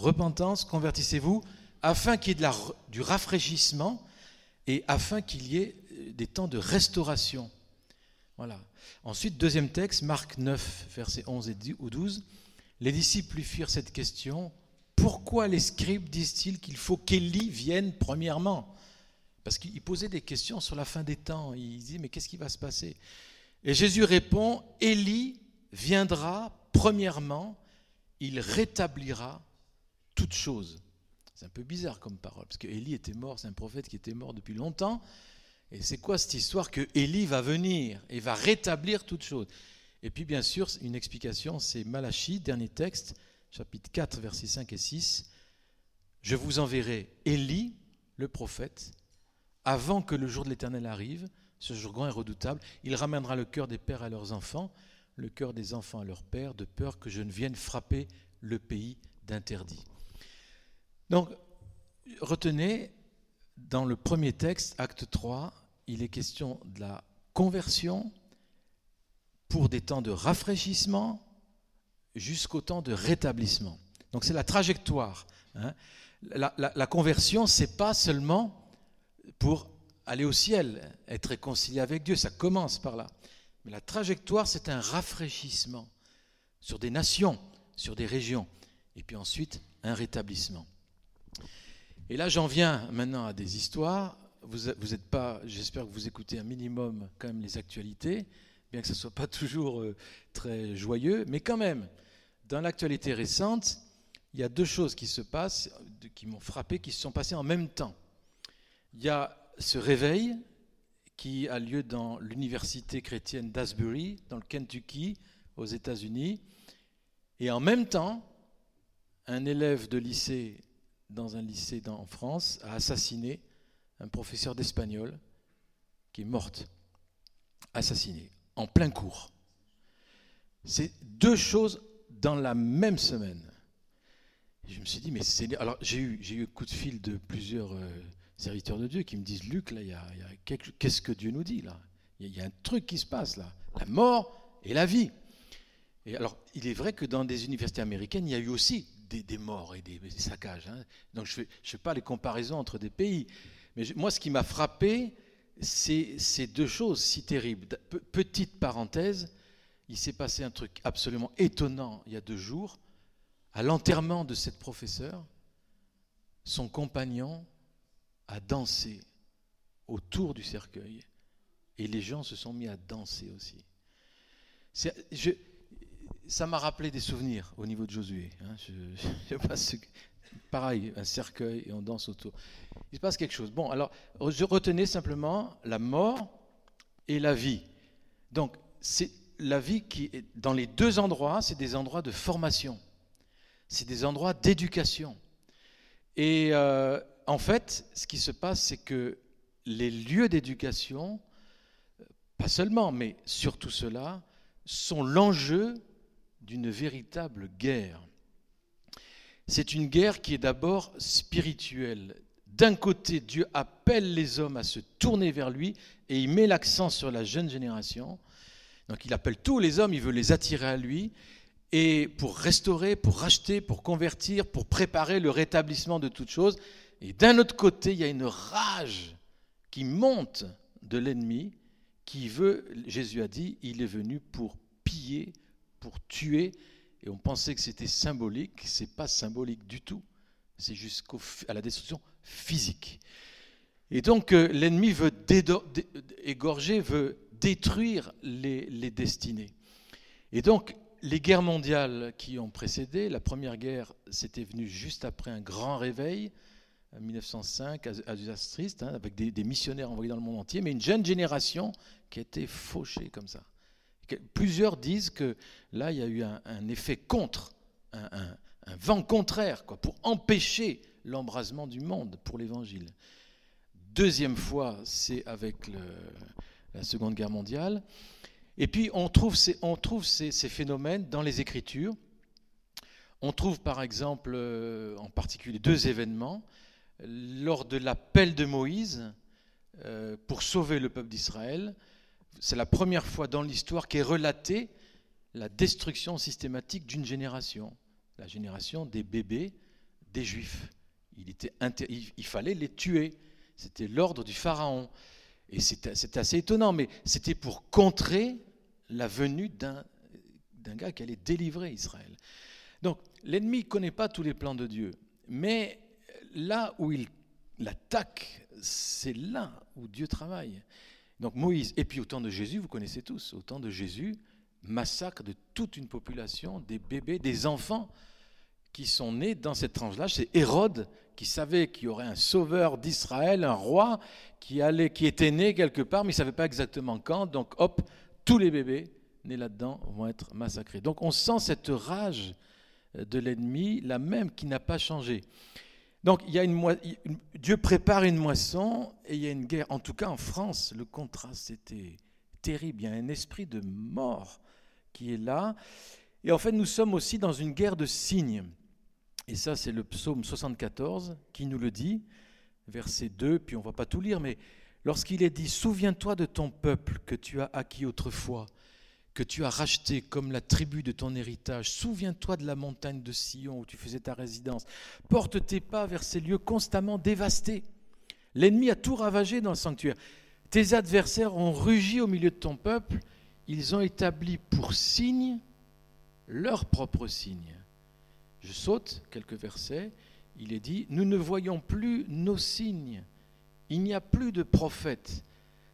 repentance, convertissez-vous, afin qu'il y ait du rafraîchissement et afin qu'il y ait euh, des temps de restauration. Voilà. Ensuite, deuxième texte, Marc 9, versets 11 et 12. Les disciples lui firent cette question Pourquoi les scribes disent-ils qu'il faut qu'Élie vienne premièrement? Parce qu'ils posaient des questions sur la fin des temps. Ils disaient Mais qu'est-ce qui va se passer? Et Jésus répond Élie viendra premièrement, il rétablira toutes choses. C'est un peu bizarre comme parole, parce que Élie était mort, c'est un prophète qui était mort depuis longtemps. Et c'est quoi cette histoire que Élie va venir et va rétablir toutes choses? Et puis bien sûr, une explication, c'est Malachie, dernier texte, chapitre 4, versets 5 et 6. Je vous enverrai Élie, le prophète, avant que le jour de l'Éternel arrive, ce jour grand et redoutable. Il ramènera le cœur des pères à leurs enfants, le cœur des enfants à leurs pères, de peur que je ne vienne frapper le pays d'interdit. Donc, retenez, dans le premier texte, acte 3, il est question de la conversion pour des temps de rafraîchissement jusqu'au temps de rétablissement. Donc c'est la trajectoire. Hein. La, la, conversion, c'est pas seulement pour aller au ciel, être réconcilié avec Dieu, ça commence par là. Mais la trajectoire, c'est un rafraîchissement sur des nations, sur des régions, et puis ensuite un rétablissement. Et là, j'en viens maintenant à des histoires. Vous n'êtes pas, j'espère que vous écoutez un minimum quand même les actualités, bien que ce ne soit pas toujours euh, très joyeux, mais quand même, dans l'actualité récente, il y a deux choses qui se passent, qui m'ont frappé, qui se sont passées en même temps. Il y a ce réveil qui a lieu dans l'université chrétienne d'Asbury, dans le Kentucky, aux États-Unis, et en même temps, un élève de lycée dans un lycée en France a assassiné un professeur d'espagnol qui est morte, assassinée, en plein cours. C'est deux choses dans la même semaine. je me suis dit, mais c'est. Alors, j'ai eu, j'ai eu coup de fil de plusieurs euh, serviteurs de Dieu qui me disent Luc, là, il y a, qu'est-ce que Dieu nous dit, là? Il y, a un truc qui se passe, là. La mort et la vie. Et alors, il est vrai que dans des universités américaines, il y a eu aussi des, morts et des, saccages. Hein. Donc, je ne fais, je fais pas les comparaisons entre des pays. Mais moi, ce qui m'a frappé, c'est ces deux choses si terribles. Petite parenthèse, il s'est passé un truc absolument étonnant il y a deux jours. À l'enterrement de cette professeure, son compagnon a dansé autour du cercueil et les gens se sont mis à danser aussi. Ça m'a rappelé des souvenirs au niveau de Josué. Hein. Pareil, un cercueil et on danse autour. Il se passe quelque chose. Bon, alors, je simplement la mort et la vie. Donc, c'est la vie qui, est, dans les deux endroits, c'est des endroits de formation. C'est des endroits d'éducation. Et euh, en fait, ce qui se passe, c'est que les lieux d'éducation, pas seulement, mais surtout cela, sont l'enjeu d'une véritable guerre. C'est une guerre qui est d'abord spirituelle. D'un côté, Dieu appelle les hommes à se tourner vers lui et il met l'accent sur la jeune génération. Donc il appelle tous les hommes, il veut les attirer à lui et pour restaurer, pour racheter, pour convertir, pour préparer le rétablissement de toutes choses. Et d'un autre côté, il y a une rage qui monte de l'ennemi qui veut, Jésus a dit, il est venu pour piller, pour tuer et on pensait que c'était symbolique, c'est pas symbolique du tout. C'est jusqu'à la destruction physique. Et donc euh, l'ennemi veut égorger, veut détruire les, destinées. Et donc les guerres mondiales qui ont précédé, la première guerre, c'était venu juste après un grand réveil, en 1905, à Triste, hein, avec des, des, missionnaires envoyés dans le monde entier, mais une jeune génération qui a été fauchée comme ça. Plusieurs disent que là, il y a eu un, effet contre, un, vent contraire, quoi, pour empêcher l'embrasement du monde pour l'Évangile. Deuxième fois, c'est avec la Seconde Guerre mondiale. Et puis, on trouve, ces, on trouve ces, phénomènes dans les Écritures. On trouve par exemple, euh, en particulier, deux événements. Lors de l'appel de Moïse euh, pour sauver le peuple d'Israël, c'est la première fois dans l'histoire qu'est relatée la destruction systématique d'une génération, la génération des bébés des Juifs. Il, fallait les tuer. C'était l'ordre du Pharaon. Et c'était assez étonnant, mais c'était pour contrer la venue d'un gars qui allait délivrer Israël. Donc l'ennemi ne connaît pas tous les plans de Dieu, mais là où il l'attaque, c'est là où Dieu travaille. Donc Moïse, et puis au temps de Jésus, vous connaissez tous, au temps de Jésus, massacre de toute une population, des bébés, des enfants qui sont nés dans cette tranche-là. C'est Hérode qui savait qu'il y aurait un sauveur d'Israël, un roi qui, allait, qui était né quelque part, mais il ne savait pas exactement quand. Donc hop, tous les bébés nés là-dedans vont être massacrés. Donc on sent cette rage de l'ennemi, la même qui n'a pas changé. Donc il y a une, Dieu prépare une moisson et il y a une guerre. En tout cas en France, le contraste était terrible. Il y a un esprit de mort qui est là. Et en fait, nous sommes aussi dans une guerre de signes. Et ça, c'est le psaume 74 qui nous le dit, verset 2, puis on ne va pas tout lire, mais lorsqu'il est dit, Souviens-toi de ton peuple que tu as acquis autrefois, que tu as racheté comme la tribu de ton héritage. Souviens-toi de la montagne de Sion où tu faisais ta résidence. Porte tes pas vers ces lieux constamment dévastés. L'ennemi a tout ravagé dans le sanctuaire. Tes adversaires ont rugi au milieu de ton peuple. Ils ont établi pour signe leur propre signe. Je saute quelques versets. Il est dit, nous ne voyons plus nos signes. Il n'y a plus de prophètes.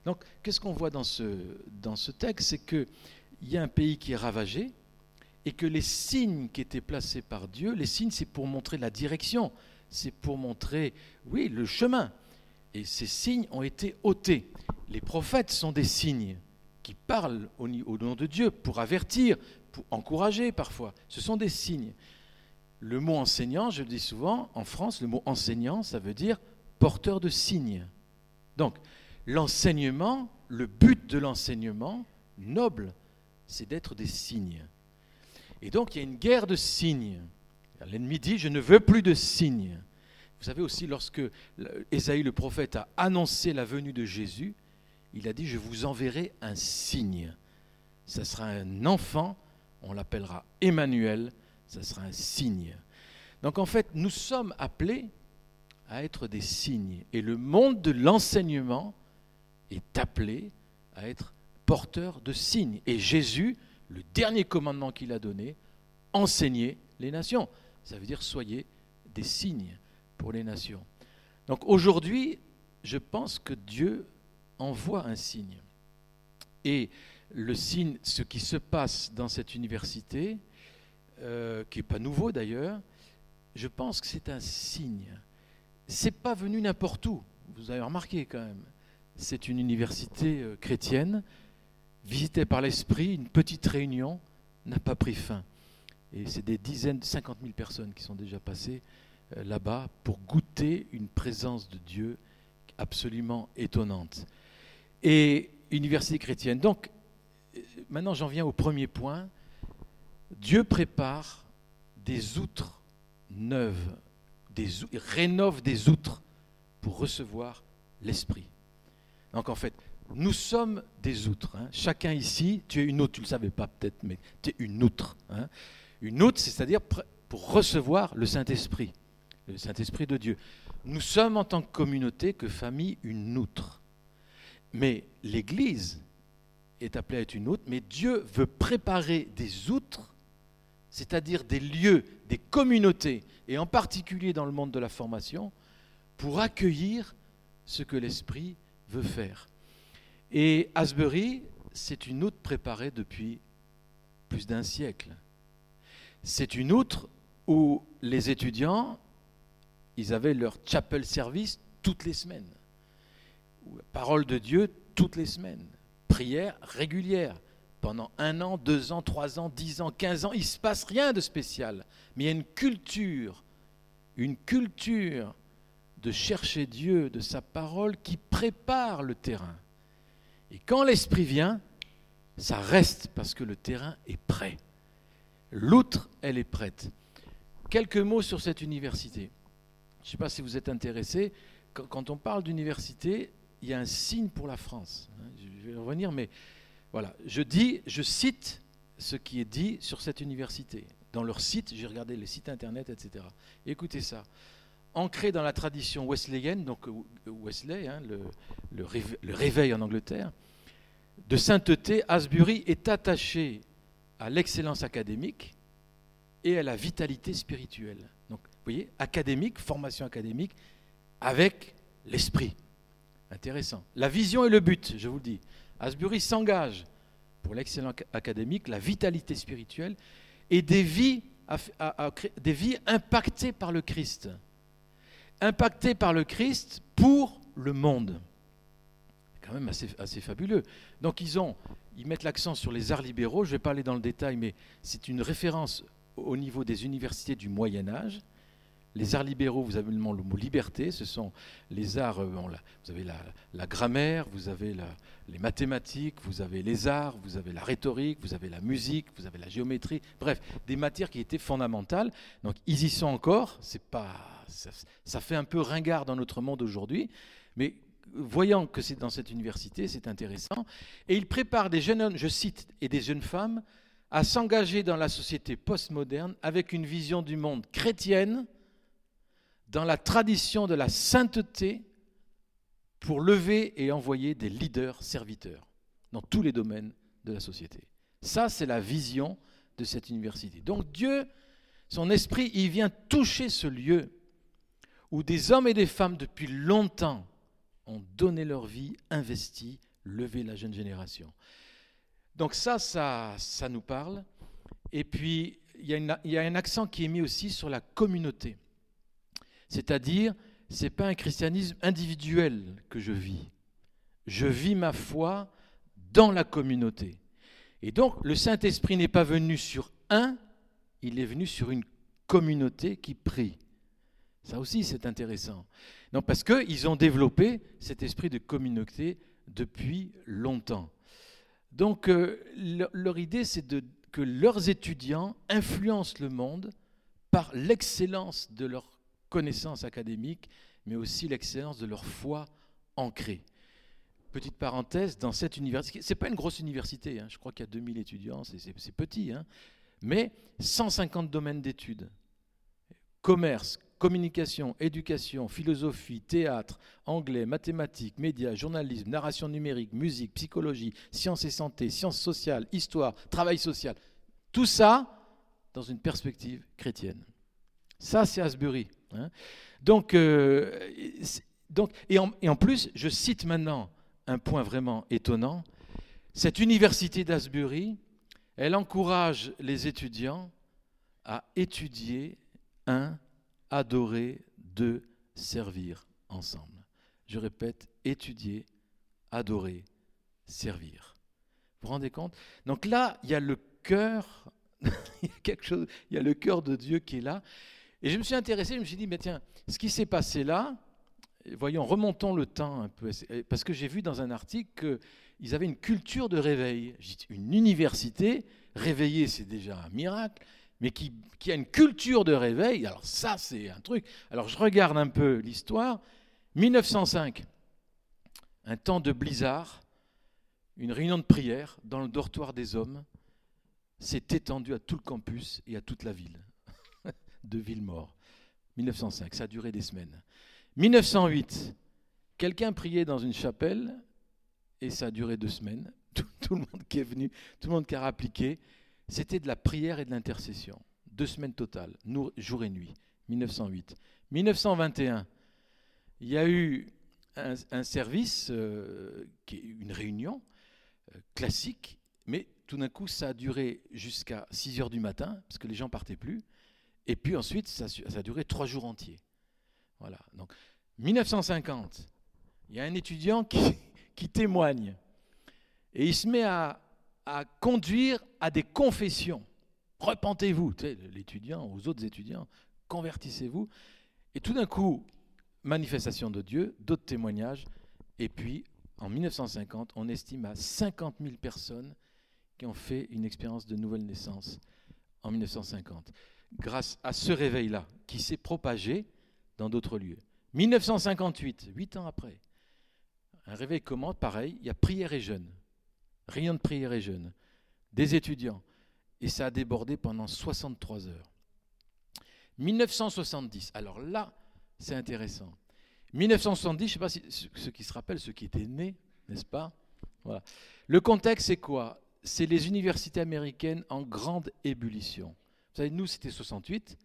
Donc, qu'est-ce qu'on voit dans ce, dans ce texte? C'est qu'il y a un pays qui est ravagé et que les signes qui étaient placés par Dieu, les signes, c'est pour montrer la direction, c'est pour montrer, oui, le chemin. Et ces signes ont été ôtés. Les prophètes sont des signes qui parlent au nom de Dieu pour avertir, pour encourager parfois. Ce sont des signes. Le mot enseignant, je le dis souvent, en France, le mot enseignant, ça veut dire porteur de signes. Donc, l'enseignement, le but de l'enseignement noble, c'est d'être des signes. Et donc, il y a une guerre de signes. L'ennemi dit, je ne veux plus de signes. Vous savez aussi, lorsque Ésaïe le prophète a annoncé la venue de Jésus, il a dit, je vous enverrai un signe. Ce sera un enfant, on l'appellera Emmanuel, ça sera un signe. Donc en fait, nous sommes appelés à être des signes. Et le monde de l'enseignement est appelé à être porteur de signes. Et Jésus, le dernier commandement qu'il a donné, enseignez les nations. Ça veut dire soyez des signes pour les nations. Donc aujourd'hui, je pense que Dieu envoie un signe. Et le signe, ce qui se passe dans cette université, euh, qui n'est pas nouveau d'ailleurs, je pense que c'est un signe. C'est pas venu n'importe où. Vous avez remarqué quand même. C'est une université euh, chrétienne, visitée par l'Esprit, une petite réunion n'a pas pris fin. Et c'est des dizaines, 50 000 personnes qui sont déjà passées euh, là-bas pour goûter une présence de Dieu absolument étonnante. Et université chrétienne. Donc, maintenant j'en viens au premier point. Dieu prépare des outres neuves, des, rénove des outres pour recevoir l'Esprit. Donc en fait, nous sommes des outres. Hein. Chacun ici, tu es une outre, tu ne le savais pas peut-être, mais tu es une outre. Hein. Une outre, c'est-à-dire pour recevoir le Saint-Esprit, le Saint-Esprit de Dieu. Nous sommes en tant que communauté, que famille, une outre. Mais l'Église est appelée à être une outre, mais Dieu veut préparer des outres c'est-à-dire des lieux, des communautés, et en particulier dans le monde de la formation, pour accueillir ce que l'Esprit veut faire. Et Asbury, c'est une outre préparée depuis plus d'un siècle. C'est une outre où les étudiants, ils avaient leur chapel service toutes les semaines. Parole de Dieu toutes les semaines. Prière régulière pendant un an, deux ans, trois ans, dix ans, quinze ans, il ne se passe rien de spécial. Mais il y a une culture, une culture de chercher Dieu, de sa parole, qui prépare le terrain. Et quand l'Esprit vient, ça reste parce que le terrain est prêt. L'outre, elle est prête. Quelques mots sur cette université. Je ne sais pas si vous êtes intéressé. Quand on parle d'université, il y a un signe pour la France. Je vais revenir, mais voilà, je dis, je cite ce qui est dit sur cette université. dans leur site, j'ai regardé les sites internet, etc. Écoutez ça. Ancré dans la tradition wesleyenne, donc Wesley, hein, le réveil en Angleterre, de sainteté, Asbury est attaché à l'excellence académique et à la vitalité spirituelle. Donc, vous voyez, académique, formation académique, avec l'esprit. Intéressant. La vision est le but, je vous le dis. Asbury s'engage pour l'excellence académique, la vitalité spirituelle et des vies, des vies impactées par le Christ. Impactées par le Christ pour le monde quand même assez, fabuleux. Donc ils, ils mettent l'accent sur les arts libéraux, je ne vais pas aller dans le détail, mais c'est une référence au niveau des universités du Moyen Âge. Les arts libéraux, vous avez le mot liberté, ce sont les arts, euh, vous avez la, grammaire, vous avez les mathématiques, vous avez les arts, vous avez la rhétorique, vous avez la musique, vous avez la géométrie, bref, des matières qui étaient fondamentales. Donc ils y sont encore, c'est pas, ça, ça fait un peu ringard dans notre monde aujourd'hui, mais voyant que c'est dans cette université, c'est intéressant, et il prépare des jeunes hommes, je cite, et des jeunes femmes à s'engager dans la société postmoderne avec une vision du monde chrétienne, dans la tradition de la sainteté, pour lever et envoyer des leaders serviteurs dans tous les domaines de la société. Ça, c'est la vision de cette université. Donc Dieu, son esprit, il vient toucher ce lieu où des hommes et des femmes depuis longtemps ont donné leur vie, investi, levé la jeune génération. Donc ça, ça, ça nous parle. Et puis, il y, a un accent qui est mis aussi sur la communauté. C'est-à-dire, ce n'est pas un christianisme individuel que je vis. Je vis ma foi dans la communauté. Et donc, le Saint-Esprit n'est pas venu sur un, il est venu sur une communauté qui prie. Ça aussi, c'est intéressant. Non, parce qu'ils ont développé cet esprit de communauté depuis longtemps. Donc, euh, leur idée, c'est que leurs étudiants influencent le monde par l'excellence de leur connaissance académique, mais aussi l'excellence de leur foi ancrée. Petite parenthèse, dans cette université, ce n'est pas une grosse université, hein, je crois qu'il y a 2000 étudiants, c'est petit, hein, mais 150 domaines d'études. Commerce, communication, éducation, philosophie, théâtre, anglais, mathématiques, médias, journalisme, narration numérique, musique, psychologie, sciences et santé, sciences sociales, histoire, travail social. Tout ça dans une perspective chrétienne. Ça, c'est Asbury. Hein. Donc, euh, donc et, en, et en plus, je cite maintenant un point vraiment étonnant. Cette université d'Asbury, elle encourage les étudiants à étudier un adorer, deux, servir ensemble. Je répète, étudier, adorer, servir. Vous vous rendez compte? Donc là, il y a le cœur, il y a quelque chose, il y a le cœur de Dieu qui est là. Et je me suis intéressé, je me suis dit, mais tiens, ce qui s'est passé là, voyons, remontons le temps un peu, parce que j'ai vu dans un article qu'ils avaient une culture de réveil. Une université, réveillée, c'est déjà un miracle, mais qui, a une culture de réveil, alors ça c'est un truc. Alors je regarde un peu l'histoire. 1905, un temps de blizzard, une réunion de prière dans le dortoir des hommes s'est étendue à tout le campus et à toute la ville de Villemort. 1905, ça a duré des semaines. 1908, quelqu'un priait dans une chapelle et ça a duré deux semaines. Tout, le monde qui est venu, tout le monde qui a appliqué c'était de la prière et de l'intercession. Deux semaines totales, jour et nuit, 1908. 1921, il y a eu un, service, euh, une réunion euh, classique, mais tout d'un coup, ça a duré jusqu'à 6 heures du matin, parce que les gens partaient plus. Et puis ensuite, ça, a duré trois jours entiers. Voilà. Donc, 1950, il y a un étudiant qui témoigne. Et il se met à, à conduire à des confessions. Repentez-vous, l'étudiant, aux autres étudiants, convertissez-vous. Et tout d'un coup, manifestation de Dieu, d'autres témoignages. Et puis, en 1950, on estime à 50 000 personnes qui ont fait une expérience de nouvelle naissance en 1950, grâce à ce réveil-là, qui s'est propagé dans d'autres lieux. 1958, huit ans après, un réveil comment Pareil, il y a prière et jeûne réunion de prière et jeûne, des étudiants. et ça a débordé pendant 63 heures. 1970, alors là, c'est intéressant. 1970, je ne sais pas si ceux qui se rappellent, ceux qui étaient nés, n'est-ce pas? Voilà. Le contexte, c'est quoi? C'est les universités américaines en grande ébullition. Vous savez, nous, c'était 68,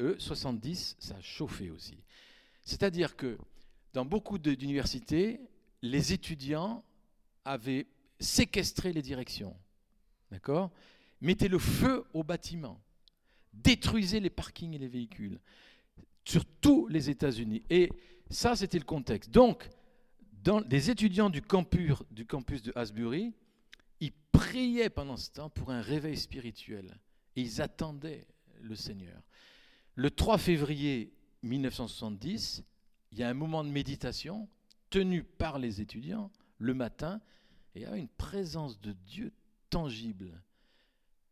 eux, 70, ça a chauffé aussi. C'est-à-dire que dans beaucoup d'universités, les étudiants avaient séquestré les directions. D'accord? Mettaient le feu aux bâtiments, détruisaient les parkings et les véhicules sur tous les États-Unis. Et ça, c'était le contexte. Donc, dans les étudiants du campus, de Asbury, ils priaient pendant ce temps pour un réveil spirituel. Et ils attendaient le Seigneur. Le 3 février 1970, il y a un moment de méditation tenu par les étudiants le matin, il y a une présence de Dieu tangible.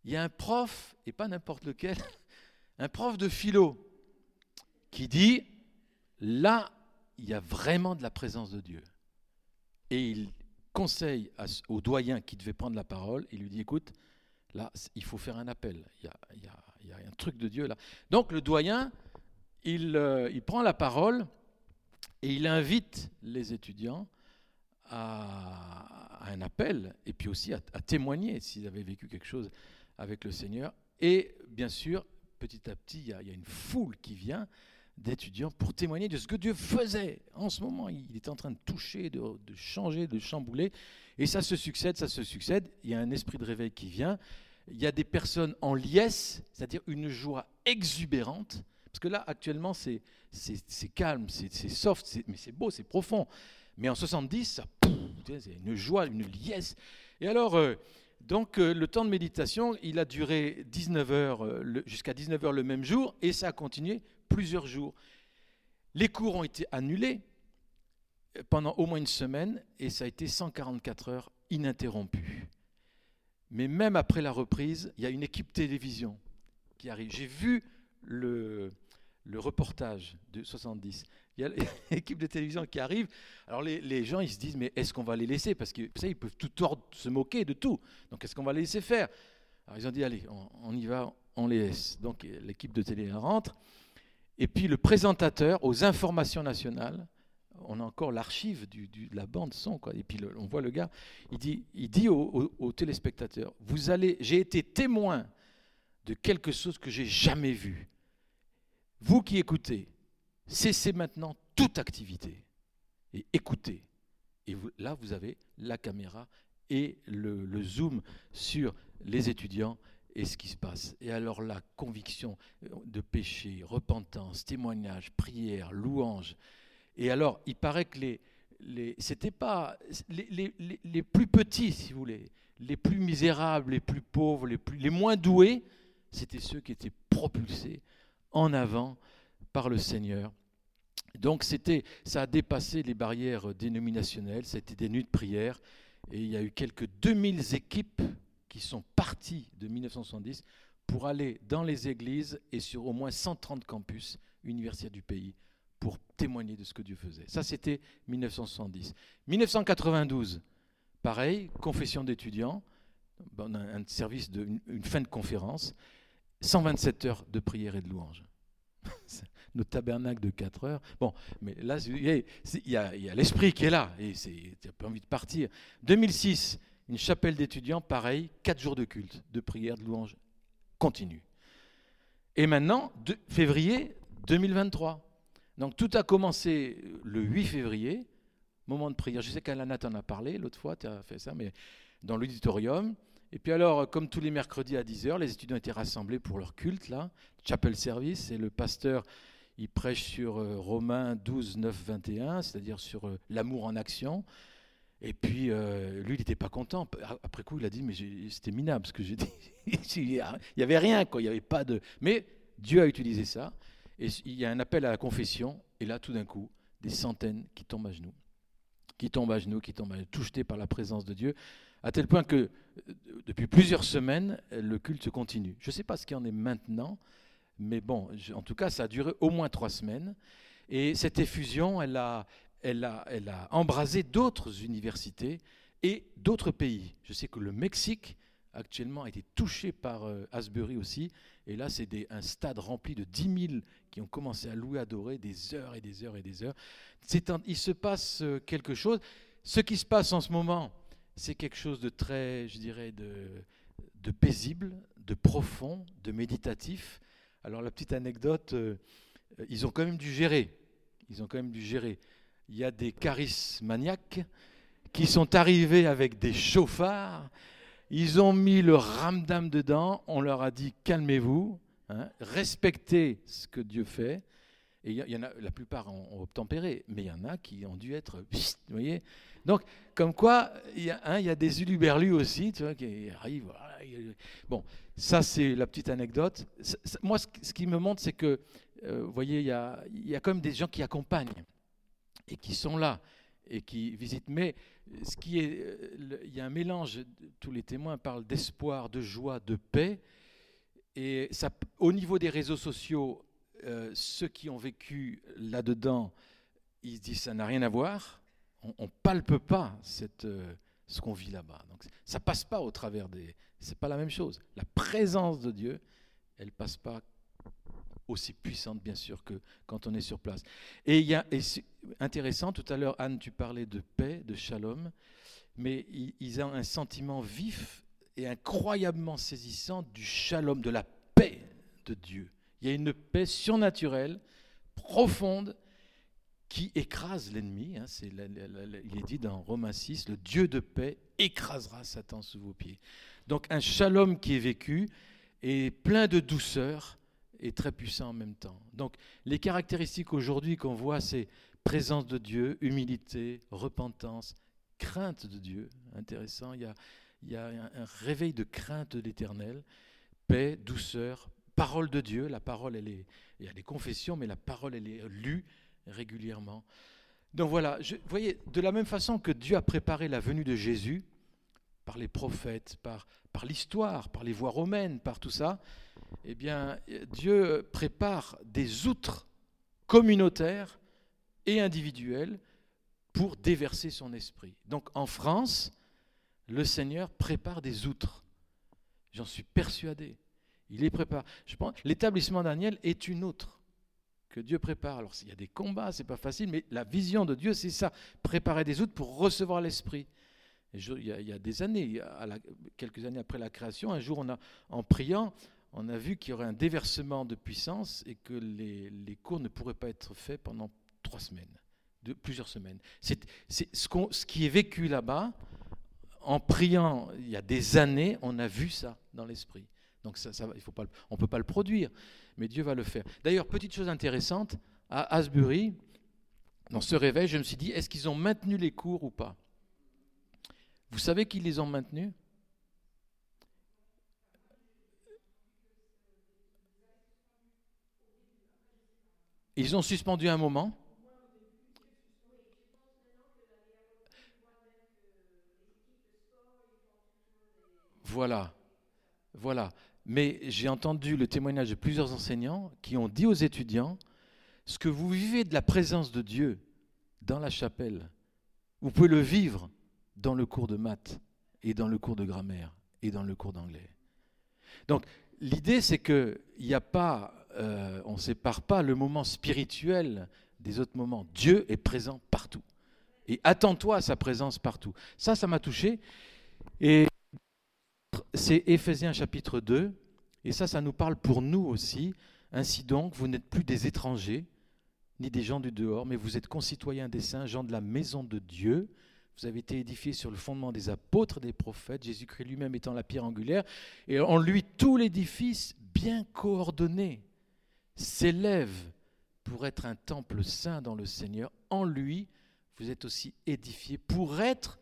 Il y a un prof, et pas n'importe lequel, un prof de philo, qui dit, là, il y a vraiment de la présence de Dieu. Et il conseille au doyen qui devait prendre la parole, il lui dit, écoute, là, il faut faire un appel, il y a, un truc de Dieu là. Donc le doyen, il, euh, il prend la parole et il invite les étudiants à, un appel et puis aussi à, témoigner s'ils avaient vécu quelque chose avec le Seigneur. Et bien sûr, petit à petit, il y a, une foule qui vient d'étudiants pour témoigner de ce que Dieu faisait. En ce moment, il est en train de toucher, de, de, changer, de chambouler. Et ça se succède, ça se succède. Il y a un esprit de réveil qui vient. Il y a des personnes en liesse, c'est-à-dire une joie exubérante. Parce que là, actuellement, c'est calme, c'est soft, mais c'est beau, c'est profond. Mais en 70, ça, c'est une joie, une liesse. Et alors, euh, donc, euh, le temps de méditation, il a duré 19 heures, euh, jusqu'à 19 heures le même jour, et ça a continué plusieurs jours. Les cours ont été annulés pendant au moins une semaine, et ça a été 144 heures ininterrompues. Mais même après la reprise, il y a une équipe télévision qui arrive. J'ai vu le, le reportage de 70. Il y a l'équipe de télévision qui arrive. Alors les, gens, ils se disent, mais est-ce qu'on va les laisser? Parce que ça, ils peuvent tout se moquer de tout. Donc est-ce qu'on va les laisser faire? Alors ils ont dit, allez, on, y va, on les laisse. Donc l'équipe de télé rentre. Et puis le présentateur aux informations nationales, on a encore l'archive de la bande son, quoi. et puis on voit le gars, il dit, il dit aux, téléspectateurs, vous allez, j'ai été témoin de quelque chose que j'ai jamais vu. Vous qui écoutez, cessez maintenant toute activité et écoutez. Et là, vous avez la caméra et le, zoom sur les étudiants et ce qui se passe. Et alors la conviction de péché, repentance, témoignage, prière, louange. Et alors, il paraît que les, les c'était pas les, les, les, plus petits, si vous voulez, les plus misérables, les plus pauvres, les, plus, les moins doués, c'était ceux qui étaient propulsés en avant par le Seigneur. Donc c'était, ça a dépassé les barrières dénominationnelles, c'était des nuits de prière, et il y a eu quelques 2000 équipes qui sont parties de 1970 pour aller dans les églises et sur au moins 130 campus universitaires du pays pour témoigner de ce que Dieu faisait. Ça, c'était 1970. 1992, pareil, confession d'étudiants, un service de une fin de conférence, 127 heures de prière et de louange. Notre tabernacle de 4 heures. Bon, mais là, il y a, l'esprit qui est là, et tu n'as pas envie de partir. 2006, une chapelle d'étudiants, pareil, 4 jours de culte, de prière, de louange continue. Et maintenant, février 2023. Donc tout a commencé le 8 février, moment de prière. Je sais qu'Alana t'en a parlé l'autre fois, tu as fait ça, mais dans l'auditorium. Et puis alors, comme tous les mercredis à 10h, les étudiants étaient rassemblés pour leur culte, là, chapel service, et le pasteur, il prêche sur euh, Romains 12, 9, 21, c'est-à-dire sur euh, l'amour en action. Et puis, euh, lui, il n'était pas content. Après coup, il a dit, mais c'était minable ce que j'ai dit. il n'y avait rien, quoi. Il n'y avait pas de... Mais Dieu a utilisé ça. Et il y a un appel à la confession. Et là, tout d'un coup, des centaines qui tombent à genoux. Qui tombent à genoux, qui tombent à genoux, touchés par la présence de Dieu à tel point que depuis plusieurs semaines, le culte continue. Je ne sais pas ce qu'il en est maintenant, mais bon, en tout cas, ça a duré au moins trois semaines. Et cette effusion, elle a, elle a, elle a embrasé d'autres universités et d'autres pays. Je sais que le Mexique actuellement a été touché par euh, Asbury aussi. Et là, c'est un stade rempli de 10 000 qui ont commencé à louer, adorer des heures et des heures et des heures. il se passe euh, quelque chose. Ce qui se passe en ce moment, c'est quelque chose de très, je dirais, de, de, paisible, de profond, de méditatif. Alors la petite anecdote, euh, ils ont quand même dû gérer. Ils ont quand même dû gérer. Il y a des charismaniaques qui sont arrivés avec des chauffards ils ont mis le ramdam dedans, on leur a dit calmez-vous, hein, respectez ce que Dieu fait. Et il y, en a, la plupart ont, obtempéré, mais il y en a qui ont dû être. Donc, comme quoi, il y, a, a des uluberlus aussi, qui arrivent. Bon, ça c'est la petite anecdote. Moi, ce, qui me montre, c'est que, euh, vous voyez, il y, a, y a quand même des gens qui accompagnent et qui sont là et qui visitent. Mais ce qui est, euh, il y a un mélange. Tous les témoins parlent d'espoir, de joie, de paix. Et au niveau des réseaux sociaux, euh, ceux qui ont vécu là-dedans, ils disent ça n'a rien à voir. On, ne palpe pas ce qu'on vit là-bas. Donc ça passe pas au travers des. C'est pas la même chose. La présence de Dieu, elle passe pas aussi puissante, bien sûr, que quand on est sur place. Et il y a, intéressant, tout à l'heure, Anne, tu parlais de paix, de shalom, mais ils ont un sentiment vif et incroyablement saisissant du shalom, de la paix de Dieu. Il y a une paix surnaturelle, profonde, qui écrase l'ennemi. Hein, il est dit dans Romains 6, le Dieu de paix écrasera Satan sous vos pieds. Donc un shalom qui est vécu et plein de douceur, et très puissant en même temps. Donc les caractéristiques aujourd'hui qu'on voit, c'est présence de Dieu, humilité, repentance, crainte de Dieu. Intéressant, il y a, il y a un, réveil de crainte de l'éternel, paix, douceur, parole de Dieu. La parole, elle est, il y a des confessions, mais la parole, elle est lue régulièrement. Donc voilà, vous voyez, de la même façon que Dieu a préparé la venue de Jésus, par les prophètes, par, par l'histoire, par les voies romaines, par tout ça, eh bien, Dieu prépare des outres communautaires et individuelles pour déverser son esprit. Donc en France, le Seigneur prépare des outres. J'en suis persuadé. Il les prépare. Je pense l'établissement Daniel est une autre que Dieu prépare. Alors s'il y a des combats, c'est pas facile, mais la vision de Dieu, c'est ça préparer des outres pour recevoir l'esprit. Il y, a, des années, quelques années après la création, un jour, en priant, on a vu qu'il y aurait un déversement de puissance et que les, cours ne pourraient pas être faits pendant trois semaines, plusieurs semaines. C'est, ce, qui est vécu là-bas, en priant il y a des années, on a vu ça dans l'esprit. Donc on ne peut pas le produire, mais Dieu va le faire. D'ailleurs, petite chose intéressante, à Asbury, dans ce réveil, je me suis dit, est-ce qu'ils ont maintenu les cours ou pas? Vous savez qu'ils les ont maintenus? Ils ont suspendu un moment. Voilà, voilà. Mais j'ai entendu le témoignage de plusieurs enseignants qui ont dit aux étudiants, ce que vous vivez de la présence de Dieu dans la chapelle, vous pouvez le vivre dans le cours de maths et dans le cours de grammaire et dans le cours d'anglais. Donc l'idée c'est qu'il n'y a pas euh, on ne sépare pas le moment spirituel des autres moments. Dieu est présent partout. Et attends-toi à sa présence partout. Ça, ça m'a touché. Et c'est Éphésiens chapitre 2. Et ça, ça nous parle pour nous aussi. Ainsi donc, vous n'êtes plus des étrangers, ni des gens du dehors, mais vous êtes concitoyens des saints, gens de la maison de Dieu. Vous avez été édifiés sur le fondement des apôtres, des prophètes, Jésus-Christ lui-même étant la pierre angulaire, et en lui tout l'édifice bien coordonné s'élève pour être un temple saint dans le Seigneur, en lui, vous êtes aussi édifiés pour être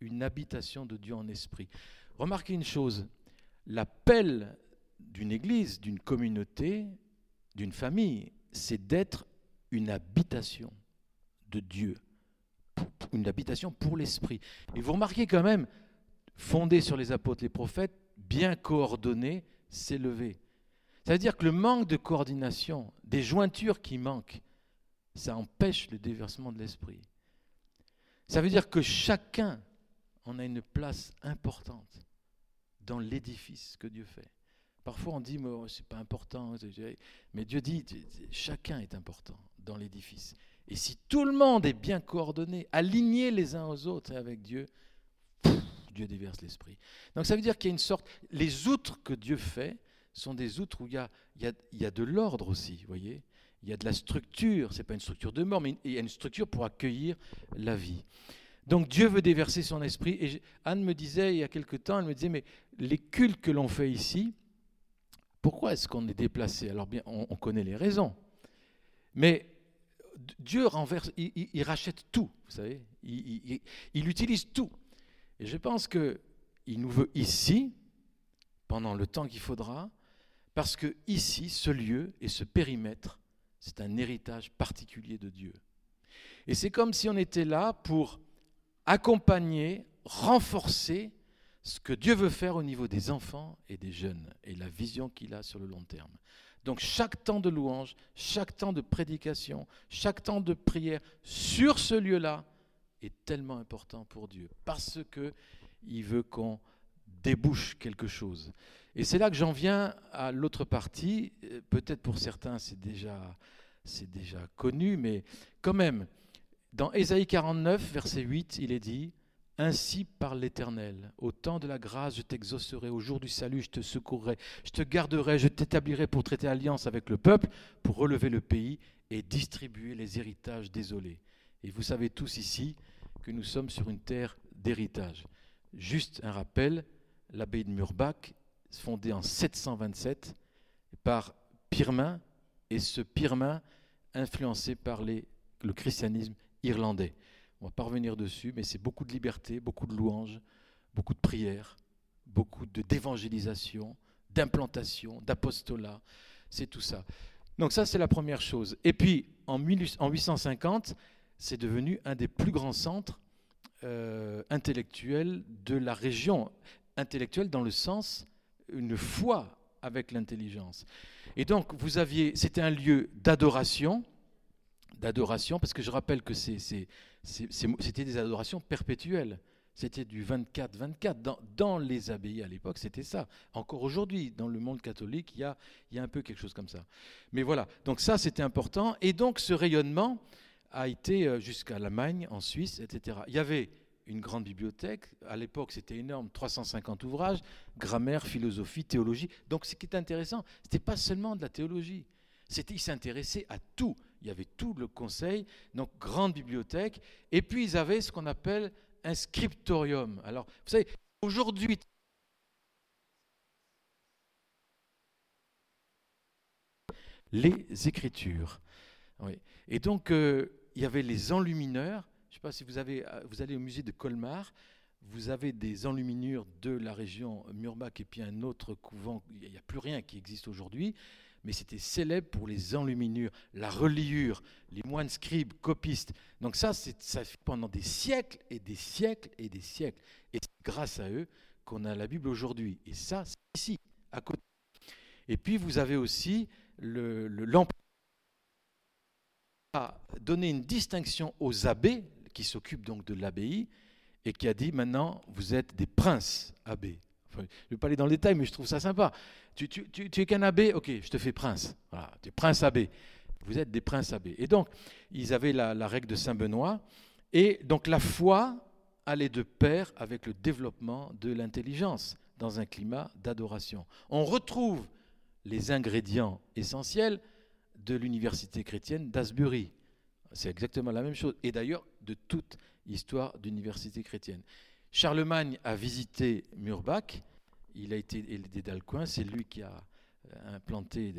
une habitation de Dieu en esprit. Remarquez une chose, l'appel d'une église, d'une communauté, d'une famille, c'est d'être une habitation de Dieu, une habitation pour l'esprit. Et vous remarquez quand même, fondé sur les apôtres, les prophètes, bien coordonné, s'élever. Ça veut dire que le manque de coordination, des jointures qui manquent, ça empêche le déversement de l'esprit. Ça veut dire que chacun en a une place importante dans l'édifice que Dieu fait. Parfois on dit, mais c'est pas important, mais Dieu dit, chacun est important dans l'édifice. Et si tout le monde est bien coordonné, aligné les uns aux autres avec Dieu, Dieu déverse l'esprit. Donc ça veut dire qu'il y a une sorte, les outres que Dieu fait sont des outres où il y a, il y a, de l'ordre aussi, vous voyez il y a de la structure, ce n'est pas une structure de mort, mais il y a une structure pour accueillir la vie. Donc Dieu veut déverser son esprit. Et Anne me disait il y a quelque temps, elle me disait, mais les cultes que l'on fait ici, pourquoi est-ce qu'on est déplacé? Alors bien, on, connaît les raisons. Mais Dieu renverse, il, rachète tout, vous savez. Il, il, utilise tout. Et je pense qu'il nous veut ici, pendant le temps qu'il faudra, parce que ici, ce lieu et ce périmètre, c'est un héritage particulier de Dieu. Et c'est comme si on était là pour accompagner, renforcer ce que Dieu veut faire au niveau des enfants et des jeunes et la vision qu'il a sur le long terme. Donc chaque temps de louange, chaque temps de prédication, chaque temps de prière sur ce lieu-là est tellement important pour Dieu parce que il veut qu'on débouche quelque chose. Et c'est là que j'en viens à l'autre partie. Peut-être pour certains c'est déjà c'est déjà connu, mais quand même, dans Ésaïe 49, verset 8, il est dit ainsi par l'Éternel, au temps de la grâce, je t'exaucerai, au jour du salut, je te secourrai, je te garderai, je t'établirai pour traiter alliance avec le peuple, pour relever le pays et distribuer les héritages désolés. Et vous savez tous ici que nous sommes sur une terre d'héritage. Juste un rappel, l'abbaye de Murbach, fondée en 727 par Pirmin, et ce Pirmin influencé par le christianisme irlandais. On va pas revenir dessus, mais c'est beaucoup de liberté, beaucoup de louanges, beaucoup de prières, beaucoup d'évangélisation, d'implantation, d'apostolat. C'est tout ça. Donc ça, c'est la première chose. Et puis, en, 1850, c'est devenu un des plus grands centres euh, intellectuels de la région. Intellectuel dans le sens, une foi avec l'intelligence. Et donc, vous aviez, c'était un lieu d'adoration, d'adoration, parce que je rappelle que c'était des adorations perpétuelles. C'était du 24-24. Dans, dans, les abbayes à l'époque, c'était ça. Encore aujourd'hui, dans le monde catholique, il y, a, il y a un peu quelque chose comme ça. Mais voilà, donc ça, c'était important. Et donc, ce rayonnement a été euh, jusqu'à l'Allemagne, en Suisse, etc. Il y avait une grande bibliothèque. À l'époque, c'était énorme, 350 ouvrages, grammaire, philosophie, théologie. Donc, ce qui est intéressant, ce n'était pas seulement de la théologie. C'était, ils s'intéressaient à tout. Il y avait tout le conseil, donc grande bibliothèque. Et puis, ils avaient ce qu'on appelle un scriptorium. Alors, vous savez, aujourd'hui, les Écritures. Et donc, euh, il y avait les enlumineurs je ne sais pas si vous, avez, euh, vous allez au musée de Colmar, vous avez des enluminures de la région Murbach et puis un autre couvent, il n'y a plus rien qui existe aujourd'hui, mais c'était célèbre pour les enluminures, la reliure, les moines scribes, copistes. Donc ça, ça fait pendant des siècles et des siècles et des siècles. Et c'est grâce à eux qu'on a la Bible aujourd'hui. Et ça, c'est ici, à côté. Et puis vous avez aussi le, le a donné une distinction aux abbés, qui s'occupe donc de l'abbaye et qui a dit maintenant vous êtes des princes abbés. Je ne vais pas aller dans le détail, mais je trouve ça sympa. Tu, es qu'un abbé, ok, je te fais prince. Voilà, tu es prince abbé. Vous êtes des princes abbés. Et donc, ils avaient la, la règle de Saint-Benoît. Et donc, la foi allait de pair avec le développement de l'intelligence dans un climat d'adoration. On retrouve les ingrédients essentiels de l'université chrétienne d'Asbury. C'est exactement la même chose. Et d'ailleurs, de toute histoire d'université chrétienne. Charlemagne a visité Murbach. Il a été aidé d'Alcuin. C'est lui qui a euh, implanté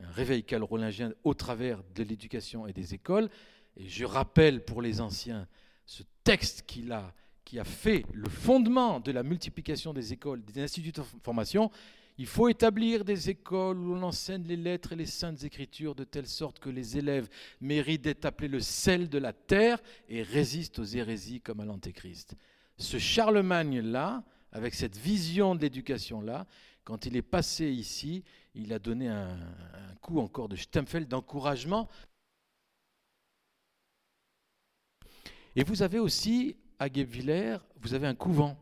un réveil calrolingien au travers de l'éducation et des écoles. Et je rappelle pour les anciens ce texte qu'il a, qui a fait le fondement de la multiplication des écoles, des instituts de formation. Il faut établir des écoles où l'on enseigne les lettres et les saintes écritures de telle sorte que les élèves méritent d'être appelés le sel de la terre et résistent aux hérésies comme à l'Antéchrist. Ce Charlemagne-là, avec cette vision de l'éducation-là, quand il est passé ici, il a donné un, coup encore de Stempfeld d'encouragement. Et vous avez aussi, à Guebwiller, vous avez un couvent.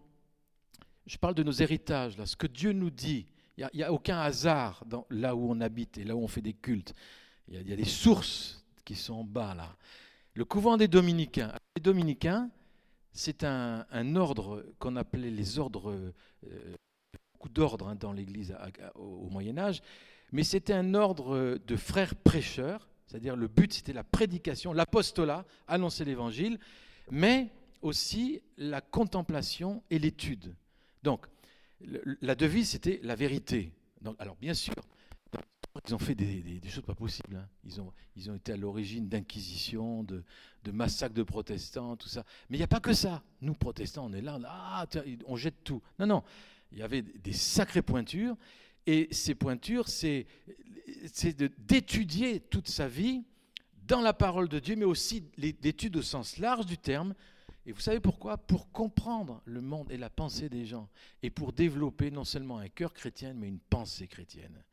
Je parle de nos héritages, là, ce que Dieu nous dit. Il n'y a, aucun hasard là où on habite et là où on fait des cultes. Il y, a, des sources qui sont en bas, là. Le couvent des dominicains. Les dominicains, c'est un, ordre qu'on appelait les ordres, euh, beaucoup d'ordres hein, dans l'Église au Moyen Âge, mais c'était un ordre de frères prêcheurs, c'est-à-dire le but c'était la prédication, l'apostolat, annoncer l'Évangile, mais aussi la contemplation et l'étude. Donc, la devise, c'était la vérité. Donc, alors, bien sûr, ils ont fait des, choses pas possibles. Hein. Ils, ont, ils ont été à l'origine d'inquisitions, de, massacres de protestants, tout ça. Mais il n'y a pas que ça. Nous, protestants, on est là, on, ah, on jette tout. Non, non. Il y avait des sacrées pointures. Et ces pointures, c'est d'étudier toute sa vie dans la parole de Dieu, mais aussi l'étude au sens large du terme, et vous savez pourquoi? Pour comprendre le monde et la pensée des gens, et pour développer non seulement un cœur chrétien, mais une pensée chrétienne.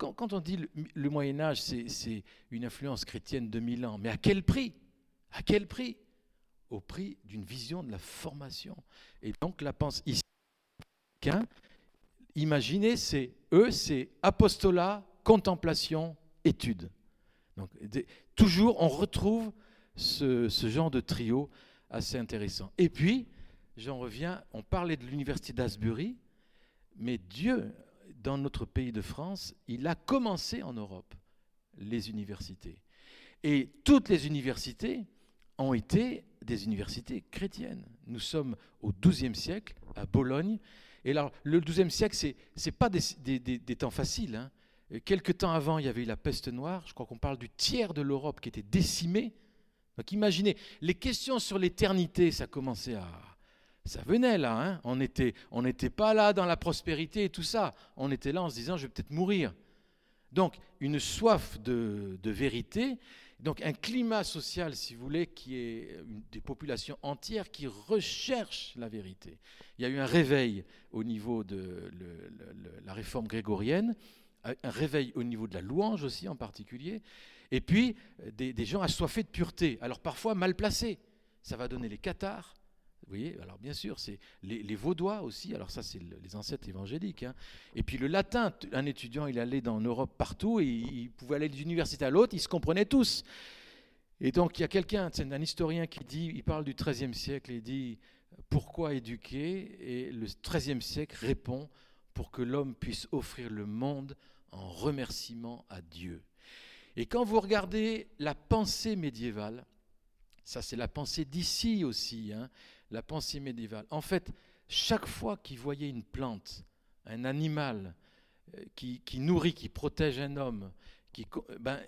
Quand, on dit le, Moyen Âge, c'est une influence chrétienne de mille ans, mais à quel prix? À quel prix? Au prix d'une vision de la formation. Et donc la pensée ici, imaginez, c'est eux, c'est apostolat, contemplation, étude. Donc toujours, on retrouve ce, ce genre de trio assez intéressant. Et puis, j'en reviens, on parlait de l'université d'Asbury, mais Dieu, dans notre pays de France, il a commencé en Europe les universités. Et toutes les universités ont été des universités chrétiennes. Nous sommes au XIIe siècle, à Bologne. Et alors, le XIIe siècle, ce n'est pas des, des, temps faciles. Hein. Quelque temps avant, il y avait eu la peste noire. Je crois qu'on parle du tiers de l'Europe qui était décimée donc imaginez, les questions sur l'éternité, ça commençait à... Ça venait là, hein on n'était on pas là dans la prospérité et tout ça. On était là en se disant, je vais peut-être mourir. Donc une soif de, vérité, donc un climat social, si vous voulez, qui est des populations entières qui recherchent la vérité. Il y a eu un réveil au niveau de la réforme grégorienne, un réveil au niveau de la louange aussi en particulier, et puis, euh, des, gens assoiffés de pureté, alors parfois mal placés. Ça va donner les cathares. Vous voyez, alors bien sûr, c'est les, vaudois aussi, alors ça c'est les ancêtres évangéliques. Hein. Et puis le latin, un étudiant, il allait dans l'Europe partout, et il pouvait aller d'une université à l'autre, ils se comprenaient tous. Et donc il y a quelqu'un, c'est un historien qui dit, il parle du XIIIe siècle, et dit, pourquoi éduquer? Et le XIIIe siècle répond, pour que l'homme puisse offrir le monde en remerciement à Dieu. Et quand vous regardez la pensée médiévale, ça c'est la pensée d'ici aussi, hein, la pensée médiévale. En fait, chaque fois qu'ils voyaient une plante, un animal euh, qui, nourrit, qui protège un homme, qui, ben,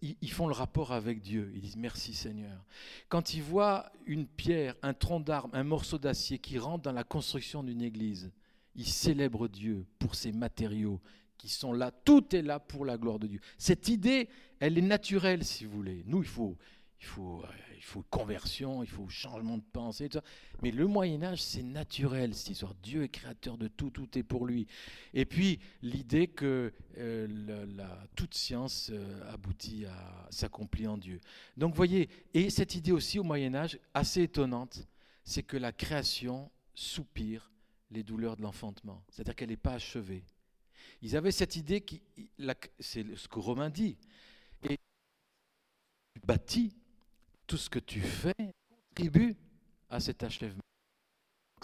ils font le rapport avec Dieu. Ils disent merci Seigneur. Quand ils voient une pierre, un tronc d'arbre, un morceau d'acier qui rentre dans la construction d'une église, ils célèbrent Dieu pour ses matériaux qui sont là. Tout est là pour la gloire de Dieu. Cette idée, elle est naturelle, si vous voulez. Nous, il faut, il faut, euh, il faut conversion, il faut changement de pensée, tout. Mais le Moyen Âge, c'est naturel, cette histoire. Dieu est créateur de tout, tout est pour lui. Et puis l'idée que euh, toute science euh, aboutit à s'accomplir en Dieu. Donc, voyez, et cette idée aussi au Moyen Âge, assez étonnante, c'est que la création soupire les douleurs de l'enfantement. C'est-à-dire qu'elle n'est pas achevée. Ils avaient cette idée, c'est ce que Romain dit, et tu bâtis, tout ce que tu fais contribue à cet achèvement.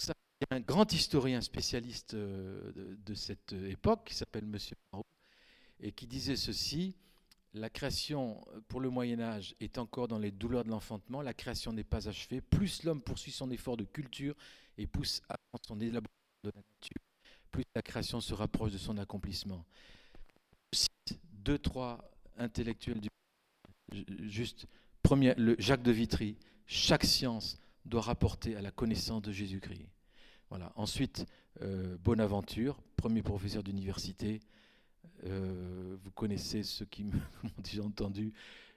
il y a un grand historien spécialiste euh, de, cette époque qui s'appelle Monsieur Marot, et qui disait ceci la création pour le Moyen Âge est encore dans les douleurs de l'enfantement, la création n'est pas achevée, plus l'homme poursuit son effort de culture et pousse à son élaboration de la nature, plus la création se rapproche de son accomplissement. deux, trois intellectuels du juste le Jacques de Vitry, chaque science doit rapporter à la connaissance de Jésus-Christ. Voilà. Ensuite, euh, Bonaventure, premier professeur d'université. Euh, vous connaissez ceux qui m'ont déjà entendu,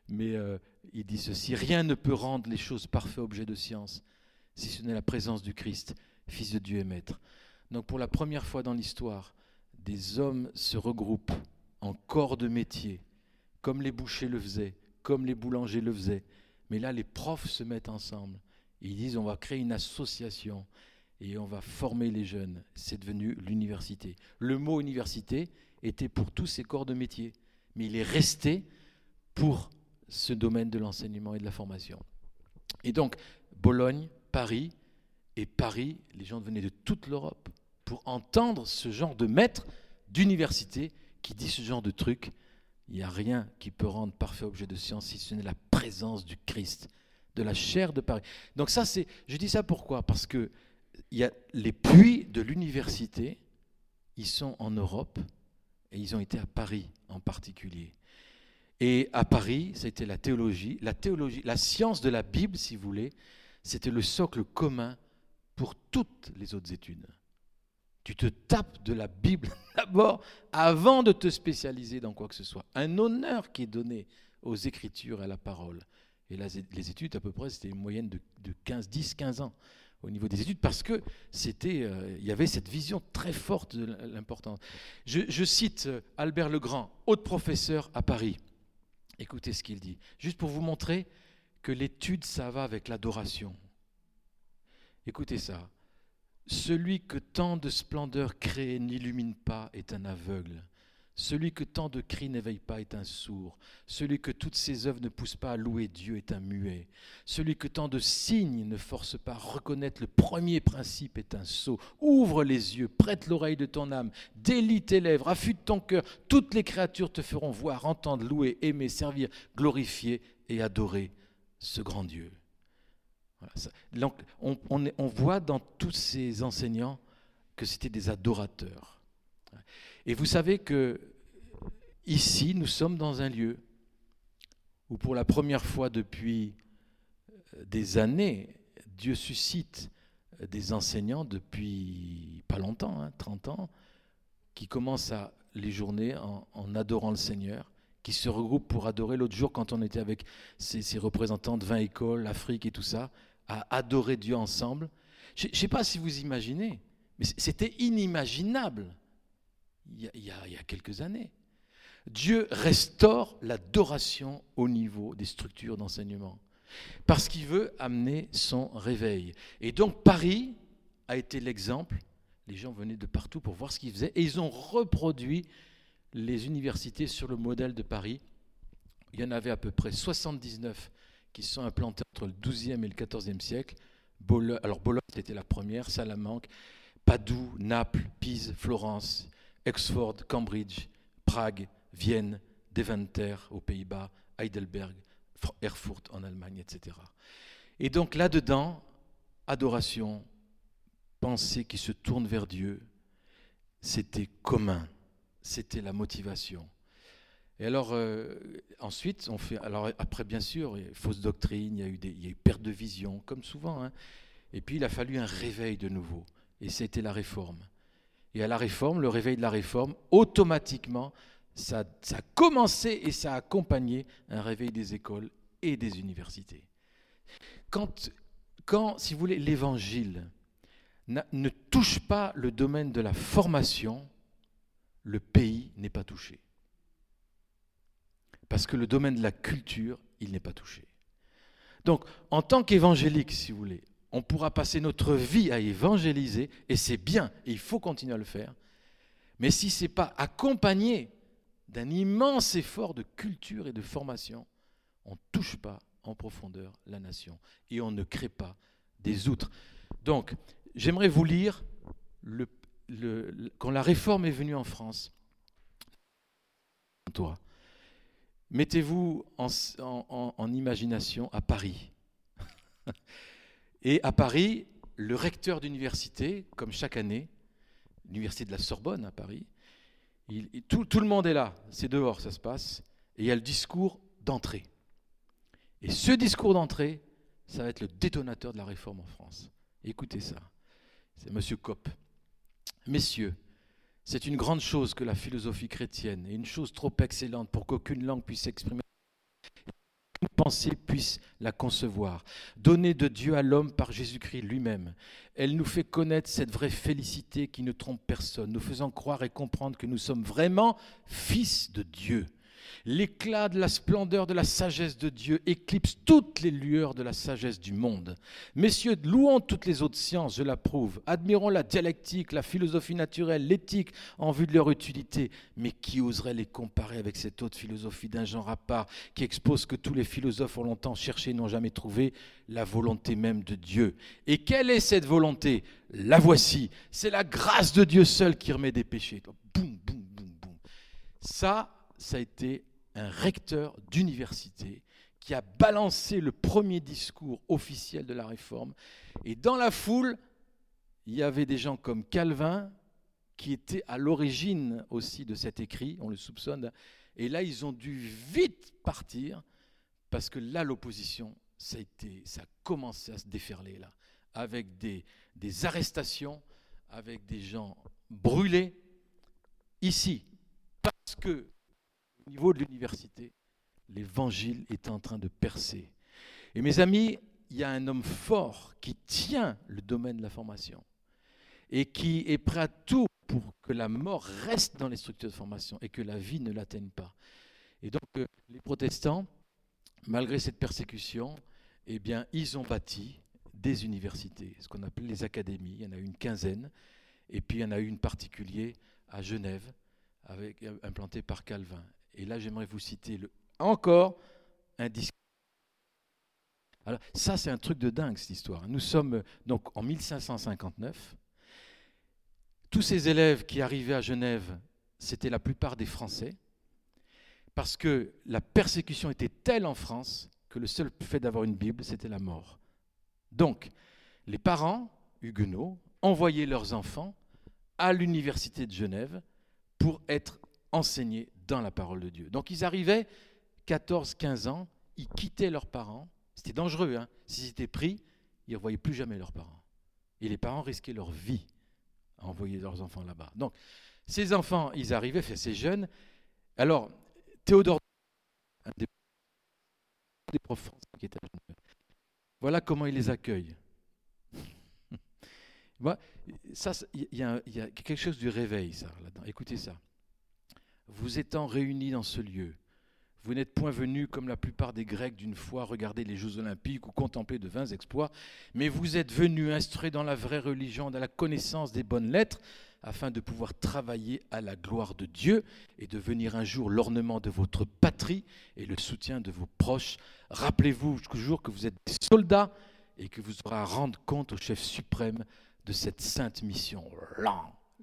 mais euh, il dit ceci Rien ne peut rendre les choses parfaites objet de science, si ce n'est la présence du Christ, Fils de Dieu et Maître. Donc pour la première fois dans l'histoire, des hommes se regroupent en corps de métier, comme les bouchers le faisaient, comme les boulangers le faisaient. Mais là, les profs se mettent ensemble. Ils disent, on va créer une association. et on va former les jeunes. C'est devenu l'université. Le mot université était pour tous ces corps de métier, mais il est resté pour ce domaine de l'enseignement et de la formation. Et donc, Bologne, Paris, et Paris, les gens venaient de toute l'Europe pour entendre ce genre de maître d'université qui dit ce genre de truc. Il n'y a rien qui peut rendre parfait objet de science si ce n'est la présence du Christ, de la chair de Paris. Donc ça, c'est, je dis ça pourquoi? Parce que les puits de l'université, ils sont en Europe et ils ont été à Paris en particulier. Et à Paris, c'était la théologie, la théologie, la science de la Bible, si vous voulez, c'était le socle commun pour toutes les autres études. Tu te tapes de la Bible d'abord avant de te spécialiser dans quoi que ce soit. Un honneur qui est donné aux Écritures et à la parole. Et les études, à peu près, c'était une moyenne de, 15, 10, 15 ans au niveau des études parce que euh, y avait cette vision très forte de l'importance. Je, cite euh, Albert Legrand, autre professeur à Paris. Écoutez ce qu'il dit, juste pour vous montrer que l'étude, ça va avec l'adoration. Écoutez ça. Celui que tant de splendeur crée n'illumine pas est un aveugle. Celui que tant de cris n'éveille pas est un sourd. Celui que toutes ses œuvres ne poussent pas à louer Dieu est un muet. Celui que tant de signes ne force pas à reconnaître le premier principe est un sot. Ouvre les yeux, prête l'oreille de ton âme, délie tes lèvres, affûte ton cœur. Toutes les créatures te feront voir, entendre, louer, aimer, servir, glorifier et adorer ce grand Dieu. On, voit dans tous ces enseignants que c'était des adorateurs. Et vous savez que ici, nous sommes dans un lieu où pour la première fois depuis euh, des années, Dieu suscite euh, des enseignants depuis pas longtemps, 30 hein, ans, qui commencent à les journées en, adorant le Seigneur, qui se regroupent pour adorer. L'autre jour, quand on était avec ces, ces, représentants de 20 écoles, l'Afrique et tout ça, à adorer Dieu ensemble. Je ne sais pas si vous imaginez, mais c'était inimaginable il y, a, quelques années. Dieu restaure l'adoration au niveau des structures d'enseignement parce qu'il veut amener son réveil. Et donc Paris a été l'exemple. Les gens venaient de partout pour voir ce qu'il faisait et ils ont reproduit les universités sur le modèle de Paris. Il y en avait à peu près 79 qui sont implantées entre le XIIe et le XIVe siècle. alors Bologne, c'était la première, Salamanque, Padoue, Naples, Pise, Florence, Oxford, Cambridge, Prague, Vienne, Deventer aux Pays-Bas, Heidelberg, Erfurt en Allemagne, etc. Et donc là-dedans, adoration, pensée qui se tourne vers Dieu, c'était commun, c'était la motivation. Et alors, euh, ensuite, on fait. Alors, après, bien sûr, il y a fausse doctrine, il y a eu, des, eu perte de vision, comme souvent. Hein. Et puis, il a fallu un réveil de nouveau. Et c'était la réforme. Et à la réforme, le réveil de la réforme, automatiquement, ça, a commencé et ça a accompagné un réveil des écoles et des universités. Quand, quand si vous voulez, l'évangile ne touche pas le domaine de la formation, le pays n'est pas touché. Parce que le domaine de la culture, il n'est pas touché. Donc, en tant qu'évangélique, si vous voulez, on pourra passer notre vie à évangéliser, et c'est bien, et il faut continuer à le faire. Mais si ce n'est pas accompagné d'un immense effort de culture et de formation, on ne touche pas en profondeur la nation et on ne crée pas des outres. Donc, j'aimerais vous lire quand la réforme est venue en France. Toi, mettez-vous en imagination à Paris. Et à Paris, le recteur d'université, comme chaque année, l'université de la Sorbonne à Paris, tout, le monde est là, c'est dehors, ça se passe, et il y a le discours d'entrée. Et ce discours d'entrée, ça va être le détonateur de la réforme en France. Écoutez ça, c'est M. Kopp. Messieurs, c'est une grande chose que la philosophie chrétienne, et une chose trop excellente pour qu'aucune langue puisse s'exprimer pensée puisse la concevoir, donnée de Dieu à l'homme par Jésus-Christ lui-même. Elle nous fait connaître cette vraie félicité qui ne trompe personne, nous faisant croire et comprendre que nous sommes vraiment fils de Dieu. L'éclat de la splendeur de la sagesse de Dieu éclipse toutes les lueurs de la sagesse du monde. Messieurs, louons toutes les autres sciences, je l'approuve. Admirons la dialectique, la philosophie naturelle, l'éthique en vue de leur utilité. Mais qui oserait les comparer avec cette autre philosophie d'un genre à part qui expose que tous les philosophes ont longtemps cherché et n'ont jamais trouvé la volonté même de Dieu? Et quelle est cette volonté? La voici. C'est la grâce de Dieu seul qui remet des péchés. Boum, boum, boum, boum. Ça, ça a été un recteur d'université qui a balancé le premier discours officiel de la réforme. Et dans la foule, il y avait des gens comme Calvin, qui étaient à l'origine aussi de cet écrit, on le soupçonne. Et là, ils ont dû vite partir, parce que là, l'opposition, ça a, ça a commencé à se déferler, là, avec des arrestations, avec des gens brûlés, ici, parce que au niveau de l'université, l'évangile est en train de percer. Et mes amis, il y a un homme fort qui tient le domaine de la formation et qui est prêt à tout pour que la mort reste dans les structures de formation et que la vie ne l'atteigne pas. Et donc euh, les protestants, malgré cette persécution, eh bien, ils ont bâti des universités, ce qu'on appelle les académies. Il y en a eu une quinzaine, et puis il y en a eu une particulière à Genève, euh, implantée par Calvin. Et là, j'aimerais vous citer encore un discours. Alors, ça, c'est un truc de dingue, cette histoire. Nous sommes euh, donc en 1559. Tous ces élèves qui arrivaient à Genève, c'était la plupart des Français, parce que la persécution était telle en France que le seul fait d'avoir une Bible, c'était la mort. Donc, les parents, huguenots, envoyaient leurs enfants à l'université de Genève pour être enseignés dans la parole de Dieu. Donc ils arrivaient, 14-15 ans, ils quittaient leurs parents. C'était dangereux. Hein S'ils étaient pris, ils ne revoyaient plus jamais leurs parents. Et les parents risquaient leur vie à envoyer leurs enfants là-bas. Donc ces enfants, ils arrivaient, ces jeunes. Alors, Théodore, un des, français qui à voilà comment il les accueille. ça, il y, a quelque chose du réveil, ça, là-dedans. Écoutez ça vous étant réunis dans ce lieu, vous n'êtes point venus comme la plupart des Grecs d'une fois regarder les Jeux olympiques ou contempler de vains exploits, mais vous êtes venus instruits dans la vraie religion, dans la connaissance des bonnes lettres, afin de pouvoir travailler à la gloire de Dieu et devenir un jour l'ornement de votre patrie et le soutien de vos proches. Rappelez-vous toujours que vous êtes des soldats et que vous aurez à rendre compte au chef suprême de cette sainte mission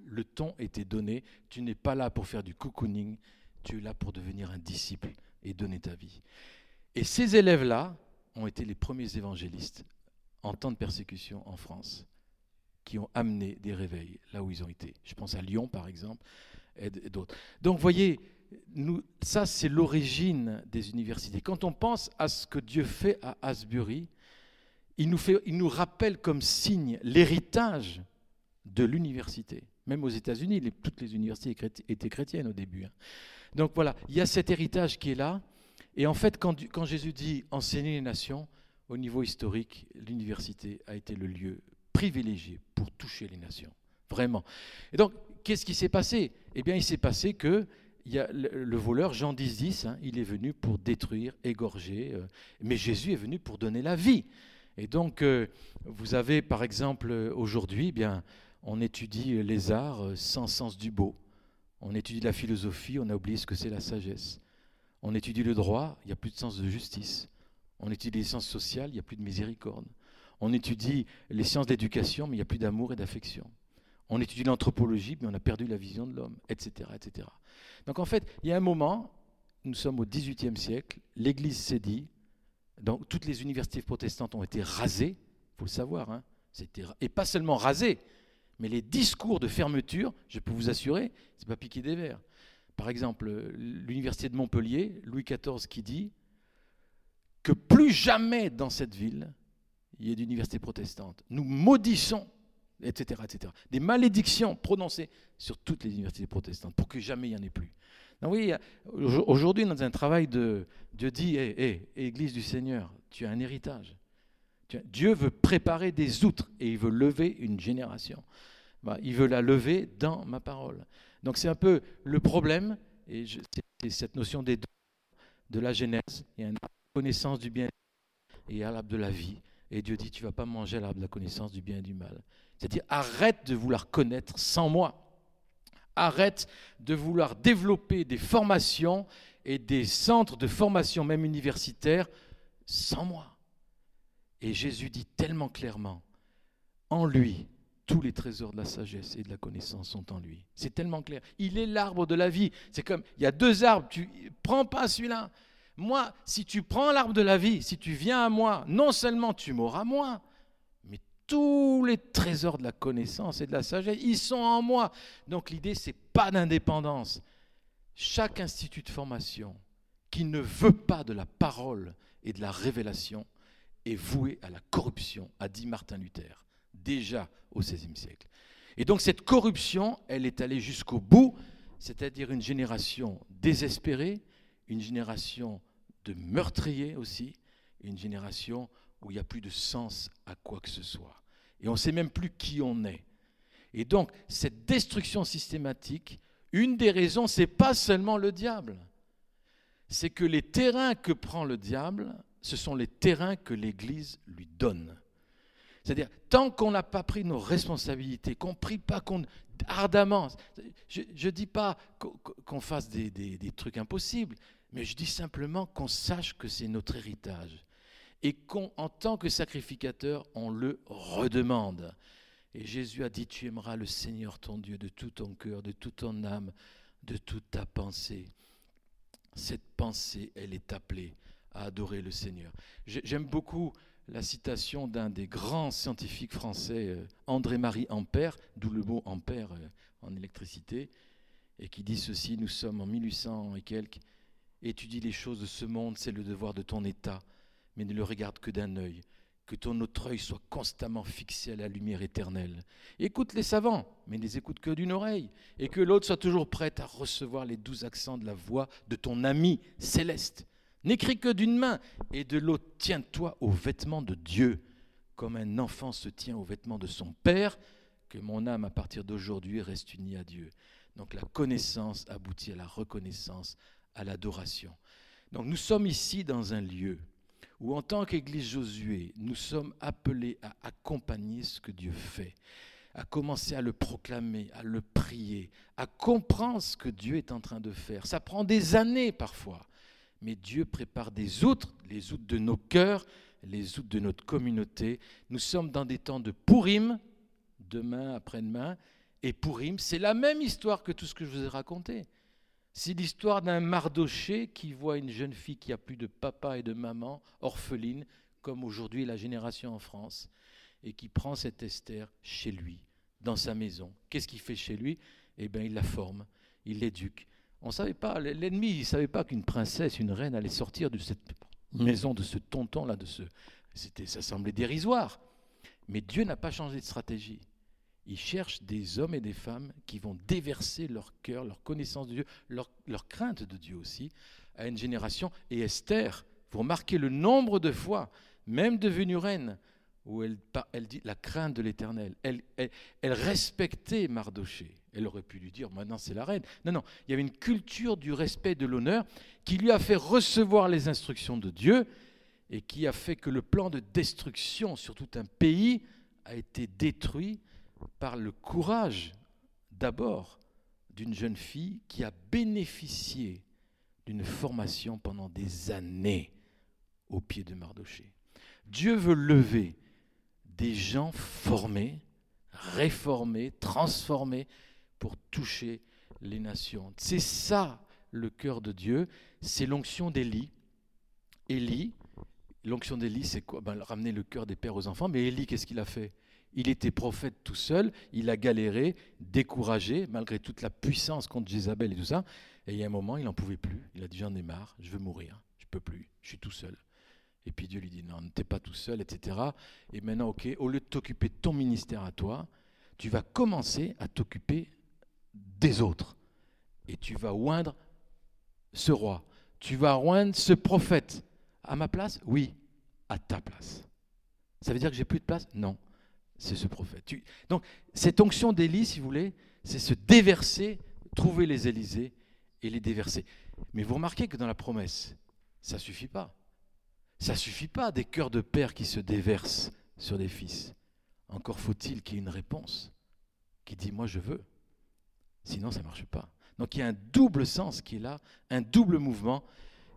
le ton était donné. Tu n'es pas là pour faire du cocooning, tu es là pour devenir un disciple et donner ta vie. Et ces élèves-là ont été les premiers évangélistes en temps de persécution en France, qui ont amené des réveils là où ils ont été. Je pense à Lyon, par exemple, et d'autres. Donc, voyez, ça, c'est l'origine des universités. Quand on pense à ce que Dieu fait à Asbury, il nous rappelle comme signe l'héritage de l'université. Même aux États-Unis, toutes les universités étaient chrétiennes au début. Hein. Donc voilà, il y a cet héritage qui est là. Et en fait, quand, Jésus dit enseigner les nations, au niveau historique, l'université a été le lieu privilégié pour toucher les nations. Vraiment. Et donc, qu'est-ce qui s'est passé? Eh bien, il s'est passé que il y a le, voleur Jean 10, 10 hein, il est venu pour détruire, égorger, euh, mais Jésus est venu pour donner la vie. Et donc, euh, vous avez par exemple aujourd'hui, eh bien, on étudie les arts sans sens du beau. On étudie la philosophie, on a oublié ce que c'est la sagesse. On étudie le droit, il n'y a plus de sens de justice. On étudie les sciences sociales, il n'y a plus de miséricorde. On étudie les sciences d'éducation, mais il n'y a plus d'amour et d'affection. On étudie l'anthropologie, mais on a perdu la vision de l'homme, etc., etc. Donc en fait, il y a un moment, nous sommes au XVIIIe siècle, l'Église s'est dit, donc toutes les universités protestantes ont été rasées, il faut le savoir, hein, et pas seulement rasées, mais les discours de fermeture, je peux vous assurer, c'est pas piquer des verres. Par exemple, l'université de Montpellier, Louis XIV qui dit que plus jamais dans cette ville il y ait d'université protestante. Nous maudissons, etc., etc. Des malédictions prononcées sur toutes les universités protestantes pour que jamais il n'y en ait plus. Donc oui, aujourd'hui, dans un travail de Dieu dit, hé, Église du Seigneur, tu as un héritage. Dieu veut préparer des outres et il veut lever une génération. Bah, il veut la lever dans ma parole. Donc c'est un peu le problème, et c'est cette notion des dons de la Genèse, il y a connaissance du bien et a l'arbre de la vie. Et Dieu dit, tu ne vas pas manger l'arbre de la connaissance du bien et du mal. C'est-à-dire, arrête de vouloir connaître sans moi. Arrête de vouloir développer des formations et des centres de formation, même universitaires, sans moi. Et Jésus dit tellement clairement, en lui, tous les trésors de la sagesse et de la connaissance sont en lui. C'est tellement clair. Il est l'arbre de la vie. C'est comme, il y a deux arbres, tu prends pas celui-là. Moi, si tu prends l'arbre de la vie, si tu viens à moi, non seulement tu m'auras moi, mais tous les trésors de la connaissance et de la sagesse, ils sont en moi. Donc l'idée, c'est pas d'indépendance. Chaque institut de formation qui ne veut pas de la parole et de la révélation est voué à la corruption, a dit Martin Luther, déjà au XVIe siècle. Et donc cette corruption, elle est allée jusqu'au bout, c'est-à-dire une génération désespérée, une génération de meurtriers aussi, une génération où il n'y a plus de sens à quoi que ce soit. Et on ne sait même plus qui on est. Et donc, cette destruction systématique, une des raisons, ce n'est pas seulement le diable. C'est que les terrains que prend le diable, ce sont les terrains que l'Église lui donne. C'est-à-dire, tant qu'on n'a pas pris nos responsabilités, qu'on ne prie pas ardemment, je ne dis pas qu'on fasse des, des, trucs impossibles, mais je dis simplement qu'on sache que c'est notre héritage et qu'en tant que sacrificateur, on le redemande. Et Jésus a dit, tu aimeras le Seigneur ton Dieu de tout ton cœur, de toute ton âme, de toute ta pensée. Cette pensée, elle est appelée à adorer le Seigneur. J'aime beaucoup la citation d'un des grands scientifiques français, euh, André-Marie Ampère, d'où le mot ampère euh, en électricité, et qui dit ceci, nous sommes en 1800 et quelques, étudie les choses de ce monde, c'est le devoir de ton état, mais ne le regarde que d'un œil, que ton autre œil soit constamment fixé à la lumière éternelle. Écoute les savants, mais ne les écoute que d'une oreille, et que l'autre soit toujours prête à recevoir les doux accents de la voix de ton ami céleste. N'écris que d'une main, et de l'autre tiens-toi aux vêtements de Dieu, comme un enfant se tient aux vêtements de son Père, que mon âme à partir d'aujourd'hui reste unie à Dieu. Donc la connaissance aboutit à la reconnaissance, à l'adoration. Donc nous sommes ici dans un lieu où en tant qu'Église Josué, nous sommes appelés à accompagner ce que Dieu fait, à commencer à le proclamer, à le prier, à comprendre ce que Dieu est en train de faire. Ça prend des années parfois mais Dieu prépare des outres, les outres de nos cœurs, les outres de notre communauté. Nous sommes dans des temps de Pourim, demain, après-demain, et Pourim, c'est la même histoire que tout ce que je vous ai raconté. C'est l'histoire d'un Mardoché qui voit une jeune fille qui a plus de papa et de maman, orpheline, comme aujourd'hui la génération en France, et qui prend cette Esther chez lui, dans sa maison. Qu'est-ce qu'il fait chez lui? Eh bien, il la forme, il l'éduque, on savait pas, l'ennemi ne savait pas qu'une princesse, une reine allait sortir de cette maison, de ce tonton-là, de ce, c'était, ça semblait dérisoire. Mais Dieu n'a pas changé de stratégie. Il cherche des hommes et des femmes qui vont déverser leur cœur, leur connaissance de Dieu, leur, leur crainte de Dieu aussi, à une génération. Et Esther, vous remarquez le nombre de fois, même devenue reine, où elle, dit la crainte de l'Éternel. Elle, respectait Mardoché. Elle aurait pu lui dire maintenant c'est la reine. Non, non, il y avait une culture du respect de l'honneur qui lui a fait recevoir les instructions de Dieu et qui a fait que le plan de destruction sur tout un pays a été détruit par le courage d'abord d'une jeune fille qui a bénéficié d'une formation pendant des années au pied de Mardoché. Dieu veut lever des gens formés, réformés, transformés pour toucher les nations. C'est ça le cœur de Dieu, c'est l'onction d'Élie. Élie, l'onction d'Élie, c'est quoi? Ben, Ramener le cœur des pères aux enfants. Mais Élie, qu'est-ce qu'il a fait? Il était prophète tout seul, il a galéré, découragé, malgré toute la puissance contre Jézabel et tout ça. Et il y a un moment, il n'en pouvait plus. Il a dit J'en ai marre, je veux mourir, je peux plus, je suis tout seul. Et puis Dieu lui dit, non, t'es pas tout seul, etc. Et maintenant, ok, au lieu de t'occuper de ton ministère à toi, tu vas commencer à t'occuper des autres. Et tu vas oindre ce roi. Tu vas oindre ce prophète. À ma place? Oui, à ta place. Ça veut dire que j'ai plus de place? Non, c'est ce prophète. Donc, cette onction d'Élie, si vous voulez, c'est se déverser, trouver les Élysées et les déverser. Mais vous remarquez que dans la promesse, Ça suffit pas. Ça suffit pas des cœurs de père qui se déversent sur des fils. Encore faut-il qu'il y ait une réponse qui dit moi je veux. Sinon ça ne marche pas. Donc il y a un double sens qui est là, un double mouvement.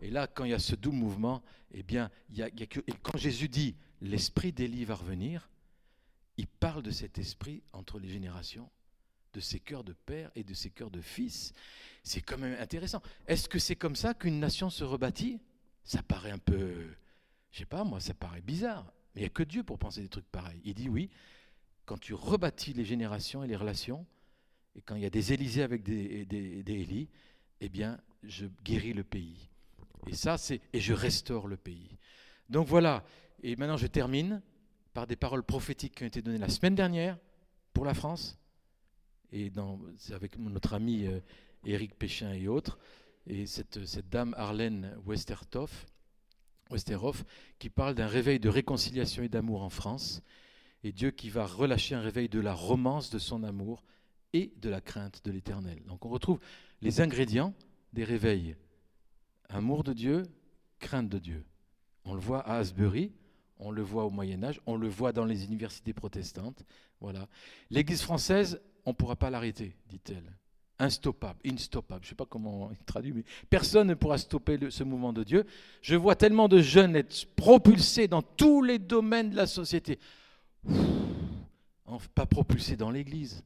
Et là, quand il y a ce double mouvement, eh bien, il y a, que, et quand Jésus dit l'esprit d'Élie va revenir, il parle de cet esprit entre les générations, de ses cœurs de père et de ses cœurs de fils. C'est quand même intéressant. Est-ce que c'est comme ça qu'une nation se rebâtit? Ça paraît un peu, je sais pas moi, ça paraît bizarre. Mais il n'y a que Dieu pour penser des trucs pareils. Il dit oui, quand tu rebâtis les générations et les relations, et quand il y a des Élysées avec des, des, Élis, eh bien, je guéris le pays. Et ça, c'est et je restaure le pays. Donc voilà. Et maintenant, je termine par des paroles prophétiques qui ont été données la semaine dernière pour la France. Et c'est avec notre ami euh, Éric Péchin et autres. Et cette, cette dame Arlène Westerhoff, Westerhoff qui parle d'un réveil de réconciliation et d'amour en France. Et Dieu qui va relâcher un réveil de la romance de son amour et de la crainte de l'éternel. Donc on retrouve les ingrédients des réveils. Amour de Dieu, crainte de Dieu. On le voit à Asbury, on le voit au Moyen Âge, on le voit dans les universités protestantes. Voilà. L'Église française, on ne pourra pas l'arrêter, dit-elle. Instoppable, instoppable, je ne sais pas comment il traduit, mais personne ne pourra stopper ce mouvement de Dieu. Je vois tellement de jeunes être propulsés dans tous les domaines de la société. pas propulsés dans l'Église.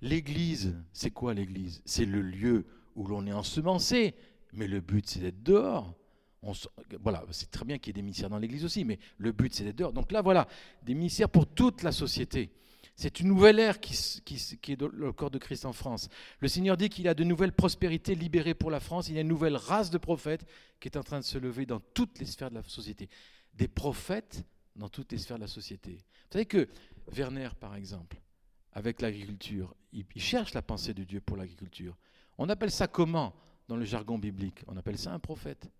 L'Église, c'est quoi l'Église? C'est le lieu où l'on est ensemencé, mais le but c'est d'être dehors. voilà, c'est très bien qu'il y ait des ministères dans l'Église aussi, mais le but c'est d'être dehors. Donc là, voilà, des ministères pour toute la société. C'est une nouvelle ère qui, est dans le corps de Christ en France. Le Seigneur dit qu'il a de nouvelles prospérités libérées pour la France. Il y a une nouvelle race de prophètes qui est en train de se lever dans toutes les sphères de la société. Des prophètes dans toutes les sphères de la société. Vous savez que Werner, par exemple, avec l'agriculture. Il, cherche la pensée de Dieu pour l'agriculture. On appelle ça comment dans le jargon biblique? On appelle ça un prophète.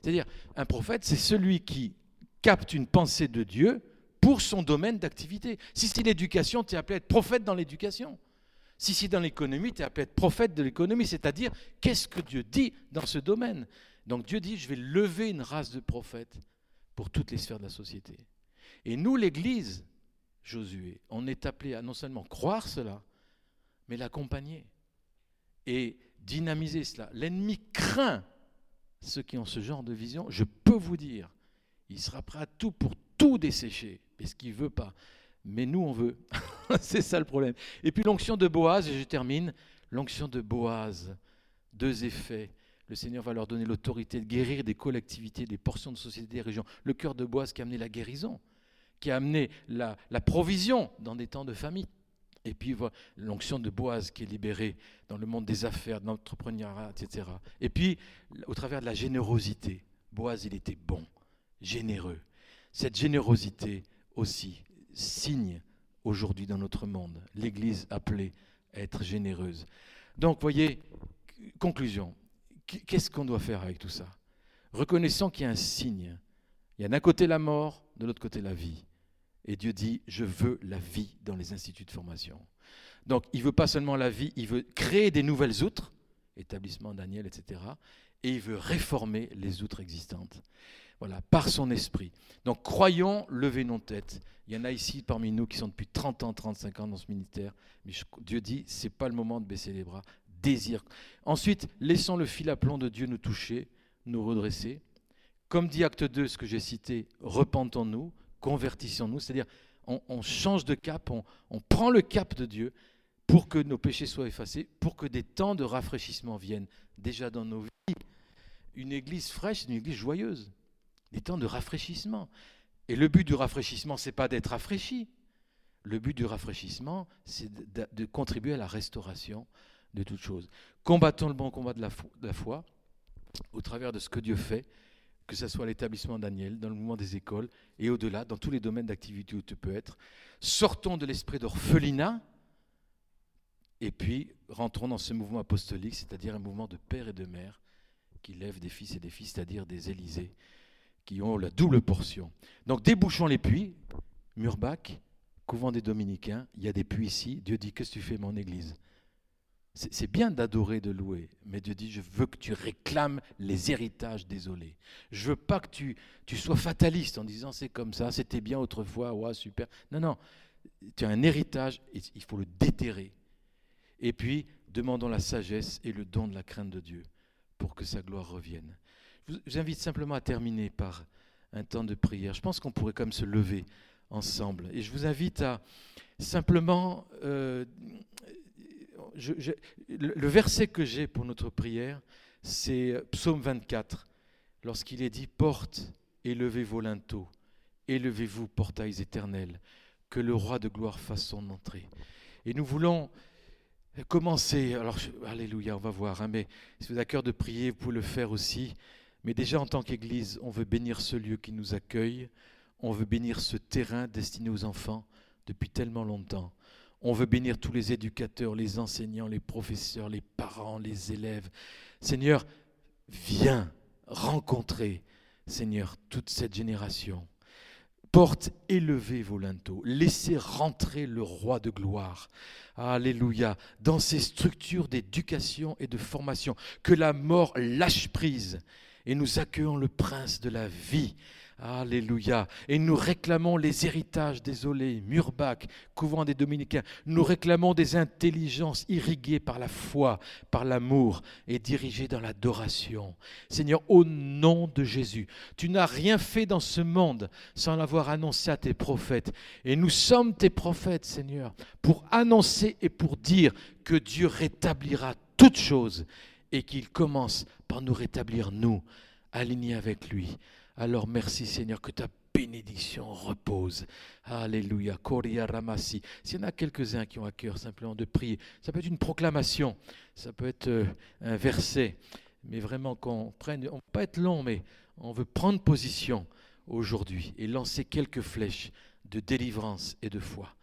C'est-à-dire, un prophète, c'est celui qui capte une pensée de Dieu pour son domaine d'activité. Si c'est l'éducation, tu es appelé à être prophète dans l'éducation. Si c'est dans l'économie, tu es appelé à être prophète de l'économie, c'est-à-dire qu'est-ce que Dieu dit dans ce domaine? Donc Dieu dit, je vais lever une race de prophètes pour toutes les sphères de la société. Et nous, l'Église, Josué. On est appelé à non seulement croire cela, mais l'accompagner et dynamiser cela. L'ennemi craint ceux qui ont ce genre de vision. Je peux vous dire, il sera prêt à tout pour tout dessécher, parce qu'il ne veut pas. Mais nous, on veut. C'est ça le problème. Et puis l'onction de Boaz, et je termine, l'onction de Boaz, deux effets. Le Seigneur va leur donner l'autorité de guérir des collectivités, des portions de société, des régions. Le cœur de Boaz qui a amené la guérison qui a amené la, provision dans des temps de famine. Et puis l'onction de Boaz qui est libérée dans le monde des affaires, de l'entrepreneuriat, etc. Et puis, au travers de la générosité, Boaz, il était bon, généreux. Cette générosité aussi signe aujourd'hui dans notre monde l'Église appelée à être généreuse. Donc, voyez, conclusion, qu'est-ce qu'on doit faire avec tout ça? Reconnaissant qu'il y a un signe. Il y a d'un côté la mort, de l'autre côté la vie. Et Dieu dit, je veux la vie dans les instituts de formation. Donc il veut pas seulement la vie, il veut créer des nouvelles outres, établissement Daniel, etc. Et il veut réformer les outres existantes. Voilà, par son esprit. Donc croyons, levez nos têtes. Il y en a ici parmi nous qui sont depuis 30 ans, 35 ans dans ce ministère. Mais Dieu dit, ce n'est pas le moment de baisser les bras. Désir. Ensuite, laissons le fil à plomb de Dieu nous toucher, nous redresser. Comme dit Acte 2, ce que j'ai cité, repentons-nous, convertissons-nous, c'est-à-dire on, change de cap, on, on prend le cap de Dieu pour que nos péchés soient effacés, pour que des temps de rafraîchissement viennent déjà dans nos vies. Une église fraîche, une église joyeuse, des temps de rafraîchissement. Et le but du rafraîchissement, c'est pas d'être rafraîchi. Le but du rafraîchissement, c'est de, contribuer à la restauration de toutes choses. Combattons le bon combat de la foi au travers de ce que Dieu fait que ce soit l'établissement Daniel, dans le mouvement des écoles et au-delà, dans tous les domaines d'activité où tu peux être. Sortons de l'esprit d'orphelinat et puis rentrons dans ce mouvement apostolique, c'est-à-dire un mouvement de père et de mère qui lève des fils et des filles, c'est-à-dire des Élysées, qui ont la double portion. Donc débouchons les puits, Murbach, couvent des Dominicains, il y a des puits ici. Dieu dit, qu'est-ce que tu fais mon Église? C'est bien d'adorer, de louer, mais Dieu dit, je veux que tu réclames les héritages désolés. Je veux pas que tu, tu sois fataliste en disant c'est comme ça, c'était bien autrefois, ouais, super. Non, non, tu as un héritage, il faut le déterrer. Et puis, demandons la sagesse et le don de la crainte de Dieu pour que sa gloire revienne. Je vous invite simplement à terminer par un temps de prière. Je pense qu'on pourrait comme se lever ensemble. Et je vous invite à simplement... Euh, le verset que j'ai pour notre prière, c'est Psaume 24, lorsqu'il est dit Porte, élevez vos linteaux, élevez-vous, portails éternels, que le roi de gloire fasse son entrée. Et nous voulons commencer. Alors, Alléluia, on va voir. Hein, mais si vous avez à cœur de prier, vous pouvez le faire aussi. Mais déjà, en tant qu'Église, on veut bénir ce lieu qui nous accueille. On veut bénir ce terrain destiné aux enfants depuis tellement longtemps. On veut bénir tous les éducateurs, les enseignants, les professeurs, les parents, les élèves. Seigneur, viens rencontrer, Seigneur, toute cette génération. Porte, élevez vos linteaux, laissez rentrer le roi de gloire. Alléluia. Dans ces structures d'éducation et de formation, que la mort lâche prise et nous accueillons le prince de la vie. Alléluia. Et nous réclamons les héritages désolés, Murbach, couvent des dominicains. Nous réclamons des intelligences irriguées par la foi, par l'amour et dirigées dans l'adoration. Seigneur, au nom de Jésus, tu n'as rien fait dans ce monde sans l'avoir annoncé à tes prophètes. Et nous sommes tes prophètes, Seigneur, pour annoncer et pour dire que Dieu rétablira toutes choses et qu'il commence par nous rétablir, nous, alignés avec lui. Alors merci Seigneur que ta bénédiction repose. Alléluia. Koria Ramasi. S'il y en a quelques-uns qui ont à cœur simplement de prier, ça peut être une proclamation, ça peut être euh, un verset, mais vraiment qu'on prenne, on peut pas être long, mais on veut prendre position aujourd'hui et lancer quelques flèches de délivrance et de foi.